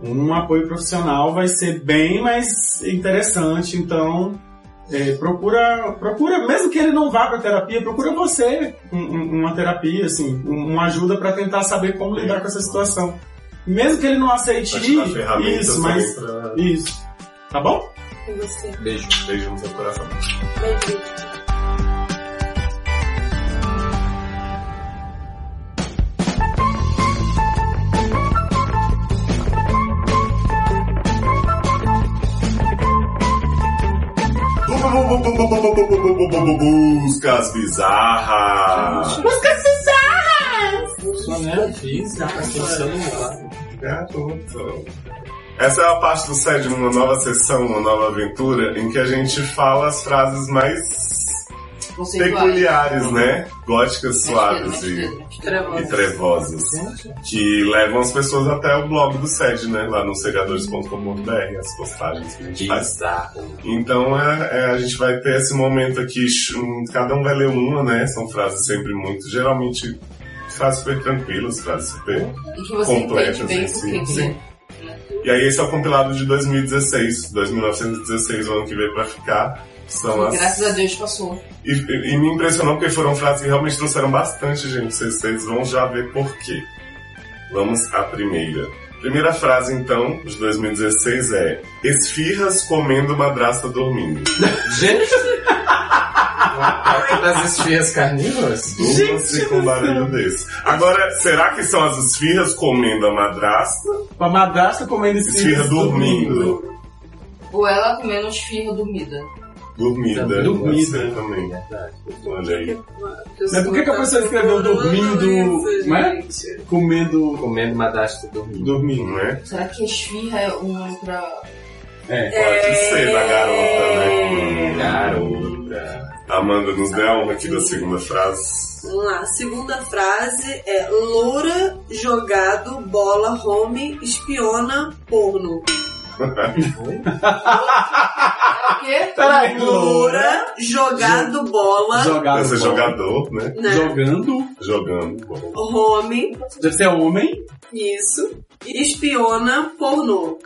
um apoio profissional vai ser bem mais interessante. Então, é, procura, procura, mesmo que ele não vá para terapia, procura você um- um- uma terapia, assim, um- uma ajuda para tentar saber como lidar com essa situação. Mesmo que ele não aceite isso, mas pra... isso. Tá bom? Você. Beijo. Beijo no seu coração. Beijo. Buscas bizarras. Só né? Fiz, tá celular. Garoto. Essa é a parte do SED, uma nova sessão, uma nova aventura, em que a gente fala as frases mais. Peculiares, né? Góticas, suaves e, e Trevosa. trevosas. Que levam as pessoas até o blog do SED, né? Lá no seriadores.com.br, as postagens que a gente faz. Então é, é, a gente vai ter esse momento aqui, um, cada um vai ler uma, né? São frases sempre muito, geralmente frases super tranquilas, frases super completas bem em si. que sim. que E aí esse é o compilado de 2016, 2916, o ano que veio pra ficar. São as... Graças a Deus passou. E, e- e me impressionou porque foram frases que realmente trouxeram bastante gente. Vocês, vocês vão já ver por quê. Vamos à primeira. Primeira frase, então, de 2016 é Esfirras comendo madrasta dormindo. Gente! Uma das esfias carnívoras? Durma-se com um barulho desse. Agora, será que são as esfirras comendo a madrasta? A madrasta comendo Esfirra dormindo. Ou ela comendo esfirra dormida. Dormida. Dormida. também. Olha aí. Mas por que que a pessoa escreveu dormindo, é? gente. Comendo. Comendo madrasta dormindo. Dormindo. Não é? Será que esfirra é um pra. É. Pode ser da garota, né? Garota. Amanda nos deu uma aqui da segunda frase. Vamos lá. Segunda frase é Loura jogado bola home espiona porno. O quê? Peraí, Loura jogado bola Jogado. Esse é jogador, né? né? Jogando. Jogando. Bom. home, Deve ser homem. isso, espiona pornô.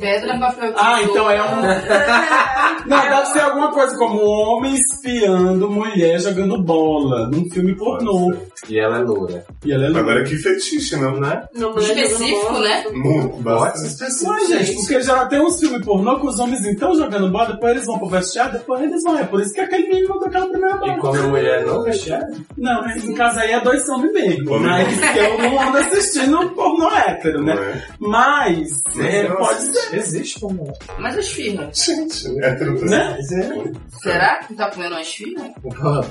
Pedra, papel, tesoura. Ah, então é um. Não, deve ser alguma coisa como homem espiando mulher jogando bola num filme pornô. E ela é loura. E ela é louca. Agora que fetiche, não, né? Não Específico, né? Muito, bastante específico. gente, porque já tem uns filmes pornô que os homens então jogando bola, depois eles vão pro vestiário, depois eles vão. É por isso que aquele menino mandou aquela primeira bola. E como a mulher não vestiário? Não, mas no caso aí é dois homens mesmo. Mas eu não ando assistindo pornô hétero, Não né? é? Mas, é, pode ser. Existe como. Mas a esfirra. Gente, hétero Né? Será que tá comendo uma esfirra?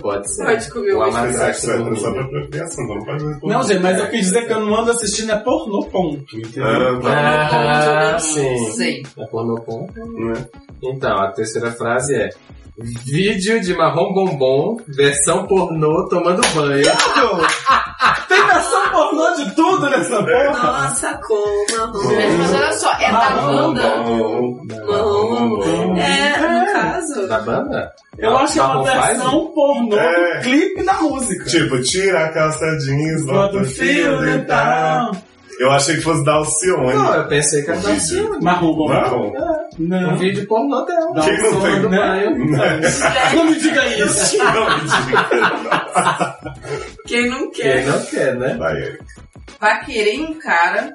Pode ser. Pode comer Ou a uma Mas sexo madrasta hétero só dormindo. pra procriação, não pode responder. Não, gente, mas eu quis dizer que eu não ando assistindo é pornô, ponto. Entendeu? Ah. Ah, sim. Sei. É pornô com. Não é? Então, a terceira frase é Vídeo de marrom bombom, versão pornô tomando banho. Tem versão pornô de tudo nessa porra? Nossa, como Mas, olha só, é Marrom, banda. Bom, Marrom. bom. É, no caso. Da banda? Eu acho que é uma versão pornô É. do clipe da música. Tipo, tira a calça jeans, bota o fio dental. Eu achei que fosse da Alcione. Não, eu pensei que era da Alcione. Marrom, Marrom. Não. Um vídeo pornô dela. Quem não tem, do né? banho. Não me diga isso. Não, mentira. Quem não Quem quer? não quer, né? Vai, Eric. Paquerei um cara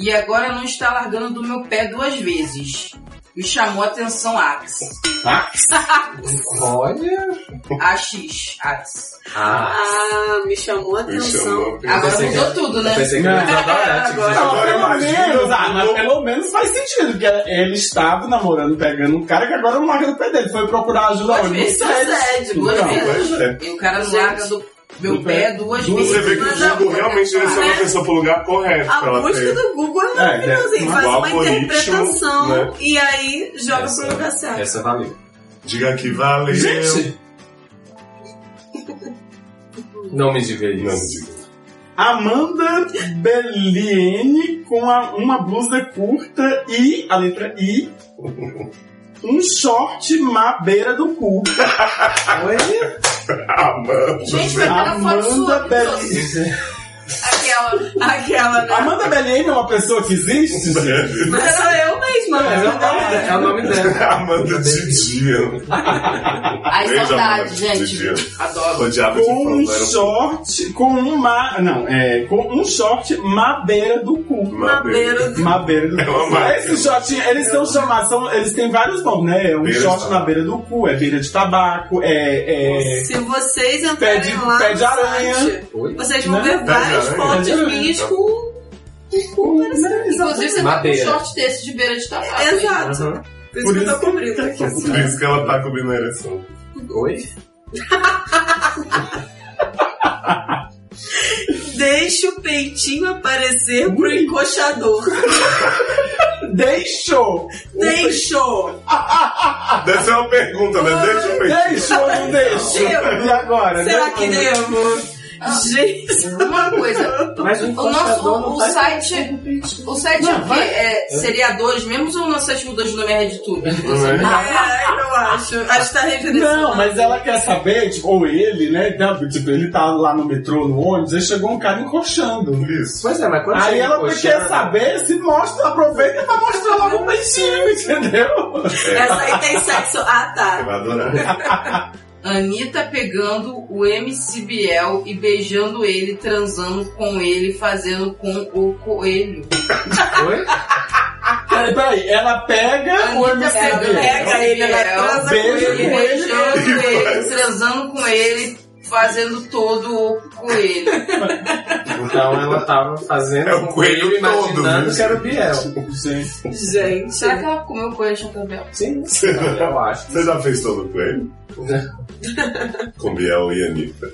e agora não está largando do meu pé duas vezes. Me chamou a atenção Axe. Olha. AX. Axe. Ah. Ah, me chamou a atenção. chamou. Agora que mudou tudo, né? Eu pensei que era da Dorothy. Agora- Agora pelo imagina menos, ah, mas pelo menos faz sentido, porque ele estava namorando, pegando um cara que agora não larga do pé dele. Foi procurar ajuda onde? No duas SED. vezes, duas vezes. Pois é. E o cara não larga do meu Do pé pé. duas vezes. Você vê que Mas o a- Google realmente direcionou É. a pessoa pro lugar correto. A ela busca ter. do Google é É, maravilhosa. Ele o faz uma interpretação né? e aí joga Essa- pro lugar certo. Essa valeu. Diga que valeu. Gente, Não me diga Não, isso. diga. Amanda Belliene com a- uma blusa curta e a letra I. Um short na beira do cu. Oi? Amanda. Gente, vai. Amanda Belliene. Aquela. Aquela, né? Amanda Belliene é uma pessoa que existe, gente? Mas sou eu mesma. É o nome dela. É o nome dela. Amanda Didi. Ai, Beijo, saudade, Amanda. gente. Adoro. Odiava de Com um short, com uma. Não, é. Com um short na beira do cu. Na beira do... Na beira do É uma cu. Esse shortinho, eles são chamados, são, eles têm vários nomes, né? É um Beira de short tabaco. na beira do cu, é beira de tabaco, é. é Se vocês entrarem Pé de- lá pé no de aranha. site, Oi? vocês vão Né? ver Pé de várias aranha. fotos Pé de aranha. minhas com... Inclusive, você tá com um Madeira. short desse de beira de tabaco. Exato. Uhum. Por isso que eu tô cobrindo aqui. Por isso que ela tá cobrindo a ereção. Oi? Deixa o peitinho aparecer pro encoxador. Deixou! Deixou. Deve ser uma pergunta, né? Deixa eu pensar. Deixou ou não deixou? E agora? Será Devo? que devo? Gente, Uma coisa. Mas o O nosso não o, faz site. O site Não, é o quê? É seriadores mesmo ou o nosso site mudou de nome é RedTube? Não é? é, eu acho. Acho que tá redirecionado. Não, mas ela quer saber, tipo, ou ele, né? Tipo, ele tá lá no metrô, no ônibus, aí chegou um cara encoxando. Isso. Pois é, mas quando Aí ela encoxando- quer saber se mostra, aproveita pra mostrar logo um peitinho, entendeu? Essa aí tem sexo. Ah, tá. vai adorar. Anitta pegando o MC Biel e beijando ele, transando com ele, fazendo com o coelho. Oi? Peraí, peraí, ela pega o Anitta MC pegando Biel. Pega ele, ela transa com ele. beijando ele, transando com ele, fazendo todo o coelho. Então ela tava fazendo É o com coelho todo, imaginando viu? que era o Biel. Gente, Gente. Será que ela comeu o coelho achando Biel? Sim, eu acho. Você já fez todo com ele? Com Biel e Anitta.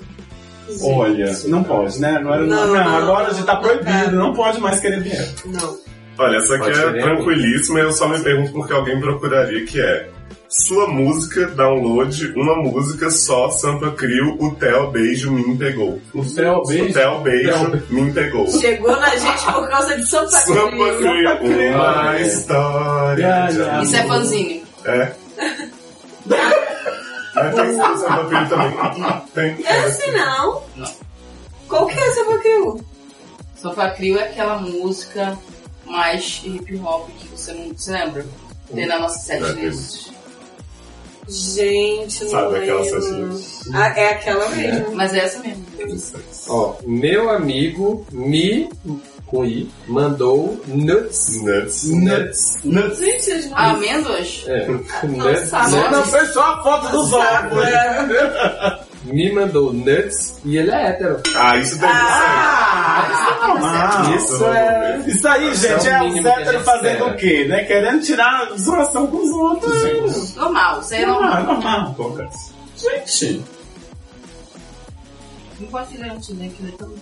olha, não pode, né? Agora, não, Não, não, não, agora já tá proibido, não pode mais querer Biel. Não. Olha, essa aqui Pode é tranquilíssima, eu só me pergunto porque alguém procuraria, que é sua música, download, uma música só, Sampa Crio, o Theo Beijo me pegou. O Theo O beijo. Theo Beijo me pegou. Chegou na gente por causa de Sampa Patrício. Crio, Crio. uma história de. Isso é fanzine. É. Mas tem que ser o Sampa Crio também. Tem. É assim não. Qual que é essa Patrício? Sofa Crio é aquela música mais hip hop que você não se lembra? Tem na nossa sete É, livros. Gente, não Sabe aquela? Ah, é aquela mesmo. Mas é essa mesmo. Ó, meu amigo me com I mandou nuts. Nuts. Nuts. Nuts. Gente, vocês não Amêndoas? É, nuts, sabe. nuts. Não, foi só a foto dos ovos. Me mandou nuts e ele é hétero. Ah, isso deve Ah, isso é normal. Isso é. Isso aí, Isso é gente, o é, gente fazendo o quê? Né? Querendo tirar zoação com os outros, gente. Normal, isso aí é Normal, normal. Gente, Não pode ler antes, né? Que ler também.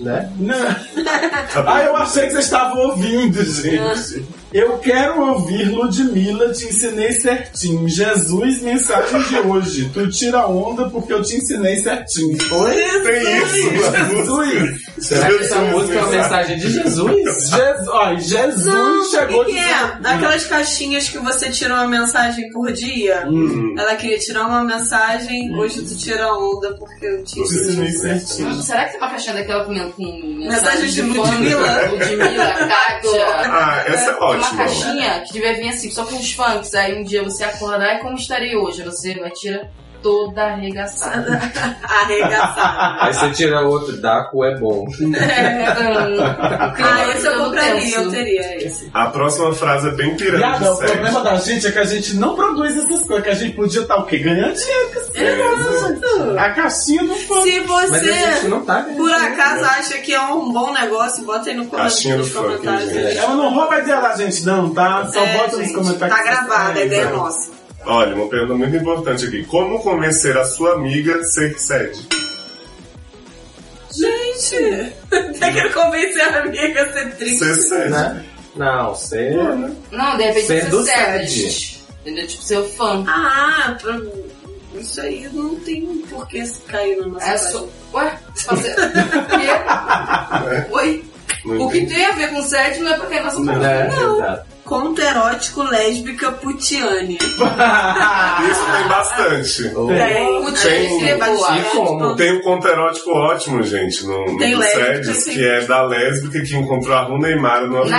Né? não. Ah, eu achei que vocês estavam ouvindo, gente. Eu quero ouvir Ludmilla, te ensinei certinho. Jesus, mensagem de hoje. Tu tira onda porque eu te ensinei certinho. Oi? Tem isso. Jesus! Será que essa música é uma mensagem de Jesus? Jesus, ó, Jesus Não, chegou o que, que é? Aquelas caixinhas que você tira uma mensagem por dia. Hum. Ela queria tirar uma mensagem, hoje tu tira onda porque eu te Ensinei certinho. Será que tem uma caixinha daquela com, com Mensagem de fã? Ludmilla? Ludmilla, Kátia. Ah, essa é Tem uma caixinha que devia vir assim, só com os funks. Aí um dia você acordar e como estaria hoje? Você vai tirar toda arregaçada. Arregaçada. Aí você tira outro, Daco é bom. Ah, esse eu compraria, eu teria esse. A próxima frase é bem pirâmide Viada, o problema da gente é que a gente não produz essas coisas, que a gente podia estar o quê? Ganhando dinheiro com. A caixinha do fã. Se Mas a gente você, não tá por acaso, né? acha que é um bom negócio, bota aí no Caixinha do nos comentários. Ela não rouba a ideia da gente, não, tá? Só É, bota nos gente, comentários. Tá gravada, a ideia é né? nossa. Olha, uma pergunta muito importante aqui. Como convencer a sua amiga a ser sede? Gente, tá querendo convencer a amiga a ser triste. Ser sede. Né? Não, você. Não, de repente Sendo você serve. sede. Entendeu? Tipo, seu fã. Ah, pra... isso aí não tem por que cair na nossa É só. Ué? Fazer. Quê? Oi? Não O que tem a ver com sede não é pra quem nossa Não, página. é, exato. Conto erótico lésbica putiane. Isso tem bastante. Ou- Tem. O Tem. time é. E como? Tem um conto erótico ótimo, gente, no, no Tem Sedes, sim. que é da lésbica que encontrou a Ru Neymar no avião.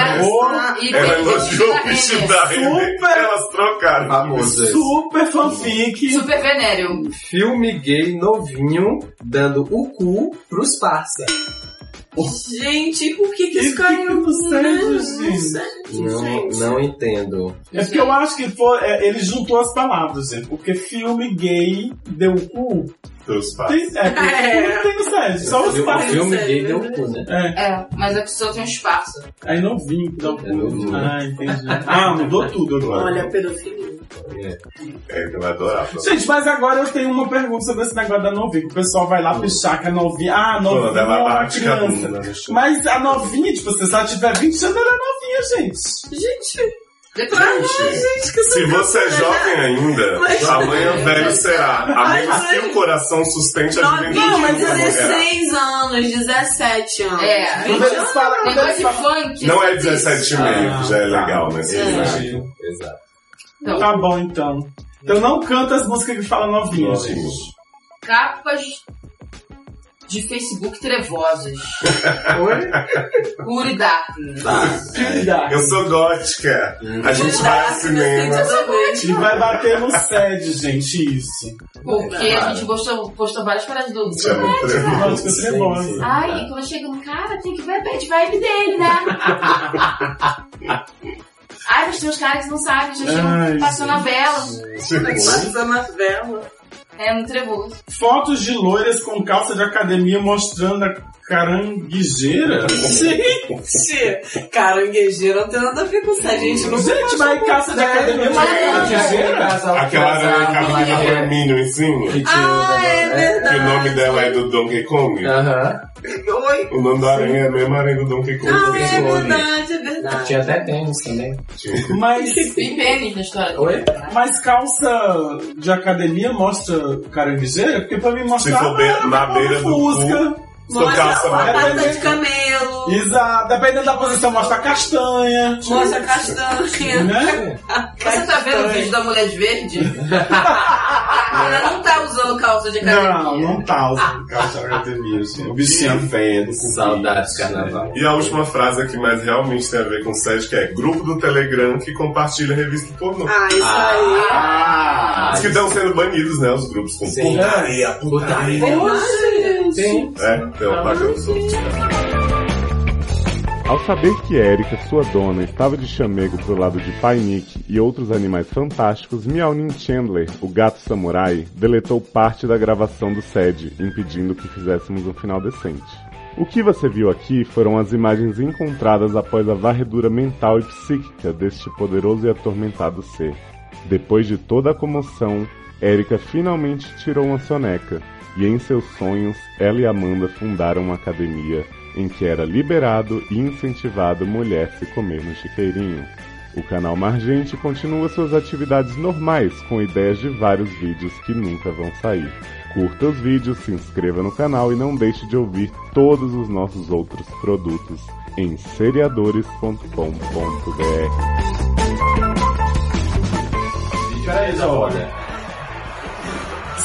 e Ela tem elogiou o bicho da Super. elas trocaram. Famoso. Super fanfic. Super venéreo. Filme gay novinho dando o cu pros parça. Gente, por que que isso caiu? no sério, Não, não entendo. É porque eu acho que foi, é, ele juntou as palavras, gente. Porque filme gay deu cu. Pais. Tem, é, porque É. tem no sério. Só os O pais. filme sério, gay deu né? o cu, né? É. É, mas é que só tem um espaço. Aí não vim dar o É novinho. cu. Ah, entendi. Ah, mudou tudo agora. Olha, pedofilia. É, vai adorar. Gente, mas agora eu tenho uma pergunta sobre esse negócio da novinha. O pessoal vai lá pichar que a novinha. Ah, a novinha ela é uma a criança. chão. Mas a novinha, tipo, se ela tiver 20 anos, ela é novinha, gente. Gente, Depois, Gente, que se você é jovem ainda, Mas- amanhã velho será. A menos que o coração sustente a juventude. não, mas nunca morrerá. 16 anos, 17 anos. É. Quando eles falam, quando eles falam. funk. Não é 17,5, Ah, que já é legal, mas Exato. Exato. Então, Tá bom, então. Então não canta as músicas que falam novinha, Novinha. gente. capas de Facebook trevosas. Oi? E darkness. Tá. Eu sou gótica. A gente vai ao cinema. E vai bater no sede, gente, isso. Porque a gente postou, postou várias paradas do. É. Gótica trevosa. Ai, quando chega no cara, tem que ver a bad vibe dele, né? Ai, mas tem uns caras que não sabem, já chegam passando a vela. Passa na vela. É muito trevoso. Fotos de loiras com calça de academia mostrando a caranguejeira? Gente, caranguejeira não tem nada a ver com isso. A gente não Gente, mas calça de academia mostrando caranguejeira? Aquela aranha caminha vermelho em cima. Ah, é Que o verdade. nome dela é do Donkey Kong. Aham. Oi. O nome da aranha é a mesma aranha do Donkey Kong. Ah, é verdade, é verdade. Tinha até tênis também. Mas, Tem pênis na história. Oi? mas calça de academia mostra caranguejeira? Porque pra mim mostra Se for be- na beira do Fusca. Mostra calça vai pata de camelo. Exato, dependendo da posição, mostra castanha. Mostra castanha. Né? Você tá vendo o vídeo da mulher de verde? Ela não tá usando calça de Não, academia. não tá usando calça de academia, assim. O bichinho feio Saudades, carnaval. E a última frase aqui mais realmente tem a ver com o sede, que é grupo do Telegram que compartilha revista pornô. Ah, isso aí. Ah, Diz que estão sendo banidos, né, os grupos com Sim. putaria, putaria. Sim. É, apagando os outros. Ao saber que Erika, sua dona, estava de chamego pro lado de Pai Nick e outros animais fantásticos, Meownin Chandler, o gato samurai, deletou parte da gravação do SED, impedindo que fizéssemos um final decente. O que você viu aqui foram as imagens encontradas após a varredura mental e psíquica deste poderoso e atormentado ser. Depois de toda a comoção, Erika finalmente tirou uma soneca, e em seus sonhos, ela e Amanda fundaram uma academia em que era liberado e incentivado mulher se comer no chiqueirinho. O canal Margente continua suas atividades normais com ideias de vários vídeos que nunca vão sair. Curta os vídeos, se inscreva no canal e não deixe de ouvir todos os nossos outros produtos em seriadores.com.br. Já olha.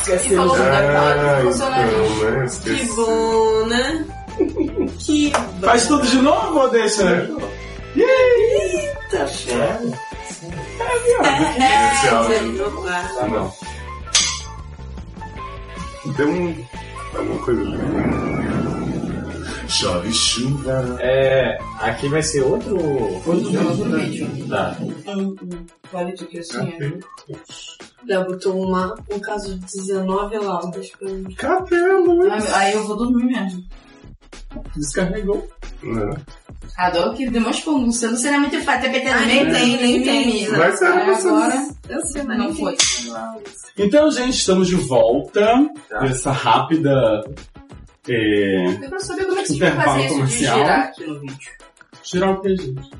Esqueci E falou Ah, do funcionamento. então, né? Que bom, né? Que bom. Faz tudo de novo ou deixa? Eita? Inicial. É, jogar. Tá bom. Deu um. alguma coisa ali. Chove chuva. É, aqui vai ser outro. Outro vídeo. Tá. Vale de que assim é. Já botou uma, um caso de 19 laudas pra mim. Cabelo. Aí eu vou dormir mesmo. Descarregou. Não. Adoro que demonstrou você não seria muito fácil. TPT Ah, nem tem, nem tem. Mas é, Aí você- agora Eu sei, mas não foi. Então, gente, estamos de volta. Tá. Dessa rápida. É... Eu quero saber como é que você vai Intervalo fazer isso de girar aqui no vídeo. Tirar o que, gente?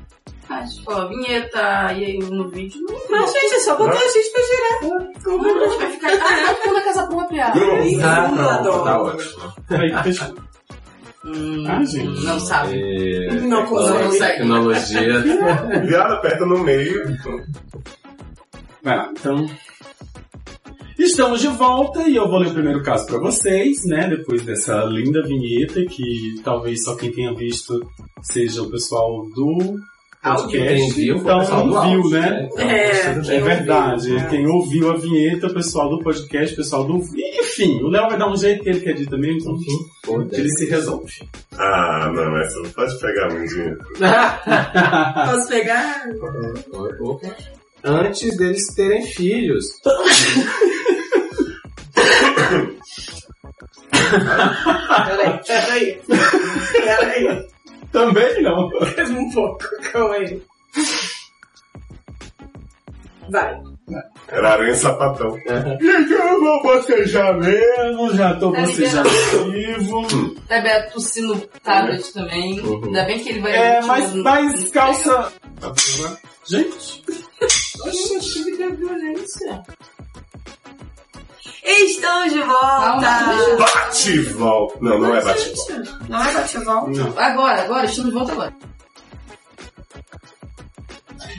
Ah, tipo, a vinheta e aí no vídeo. Não, Mas, gente, é só botar a gente pra girar. não, a gente vai ficar. Ah, não, na casa própria. Não. Tá, tá ótimo. Peraí, deixa. Hum, Ah, gente. Não sabe. É, Não consegue. Tecnologia. Viado, aperta no meio. Vai lá, então. Estamos de volta e eu vou ler o primeiro caso pra vocês, né? Depois dessa linda vinheta que talvez só quem tenha visto seja o pessoal do podcast. viu, então pessoal do não viu, né? Então, É, É verdade. ouviu, né? Quem ouviu a vinheta, o pessoal do podcast, o pessoal do. Enfim, o Léo vai dar um jeito que ele quer dizer também, então Pô, ele se resolve. Ah, não, essa não pode pegar muito dinheiro. Posso pegar? Opa. Antes deles terem filhos. Peraí, peraí. Peraí. Também não. Mesmo um pouco. Calma aí. Vai. Era aranha sapatão. Eu vou bocejar mesmo, já tô Tá bocejando vivo. É Beto tossindo no tablet também. Uhum. Ainda bem que ele vai. É, mas, no- mas no- calça. Gente, Gente, que violência. Estamos de volta. Bate e volta. Não, não é bate e volta. Não é bate e volta? não. Agora, agora, estamos de volta agora.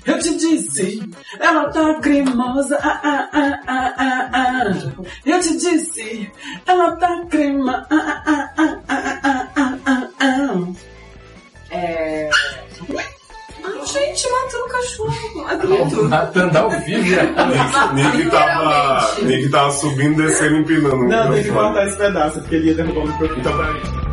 Eu te disse, ela tá cremosa. Ah, ah, ah, ah, ah, ah. Eu te disse, ela tá crema. Ah, ah, ah, ah, ah, ah, ah, ah. É. Ai, gente, matando o cachorro. Adulto. Matando ao vivo. Nick, Nick, tava, Nick tava subindo, descendo, empinando. o Não, tem que cortar esse pedaço, porque ele ia derrubar o microfone. Então, peraí.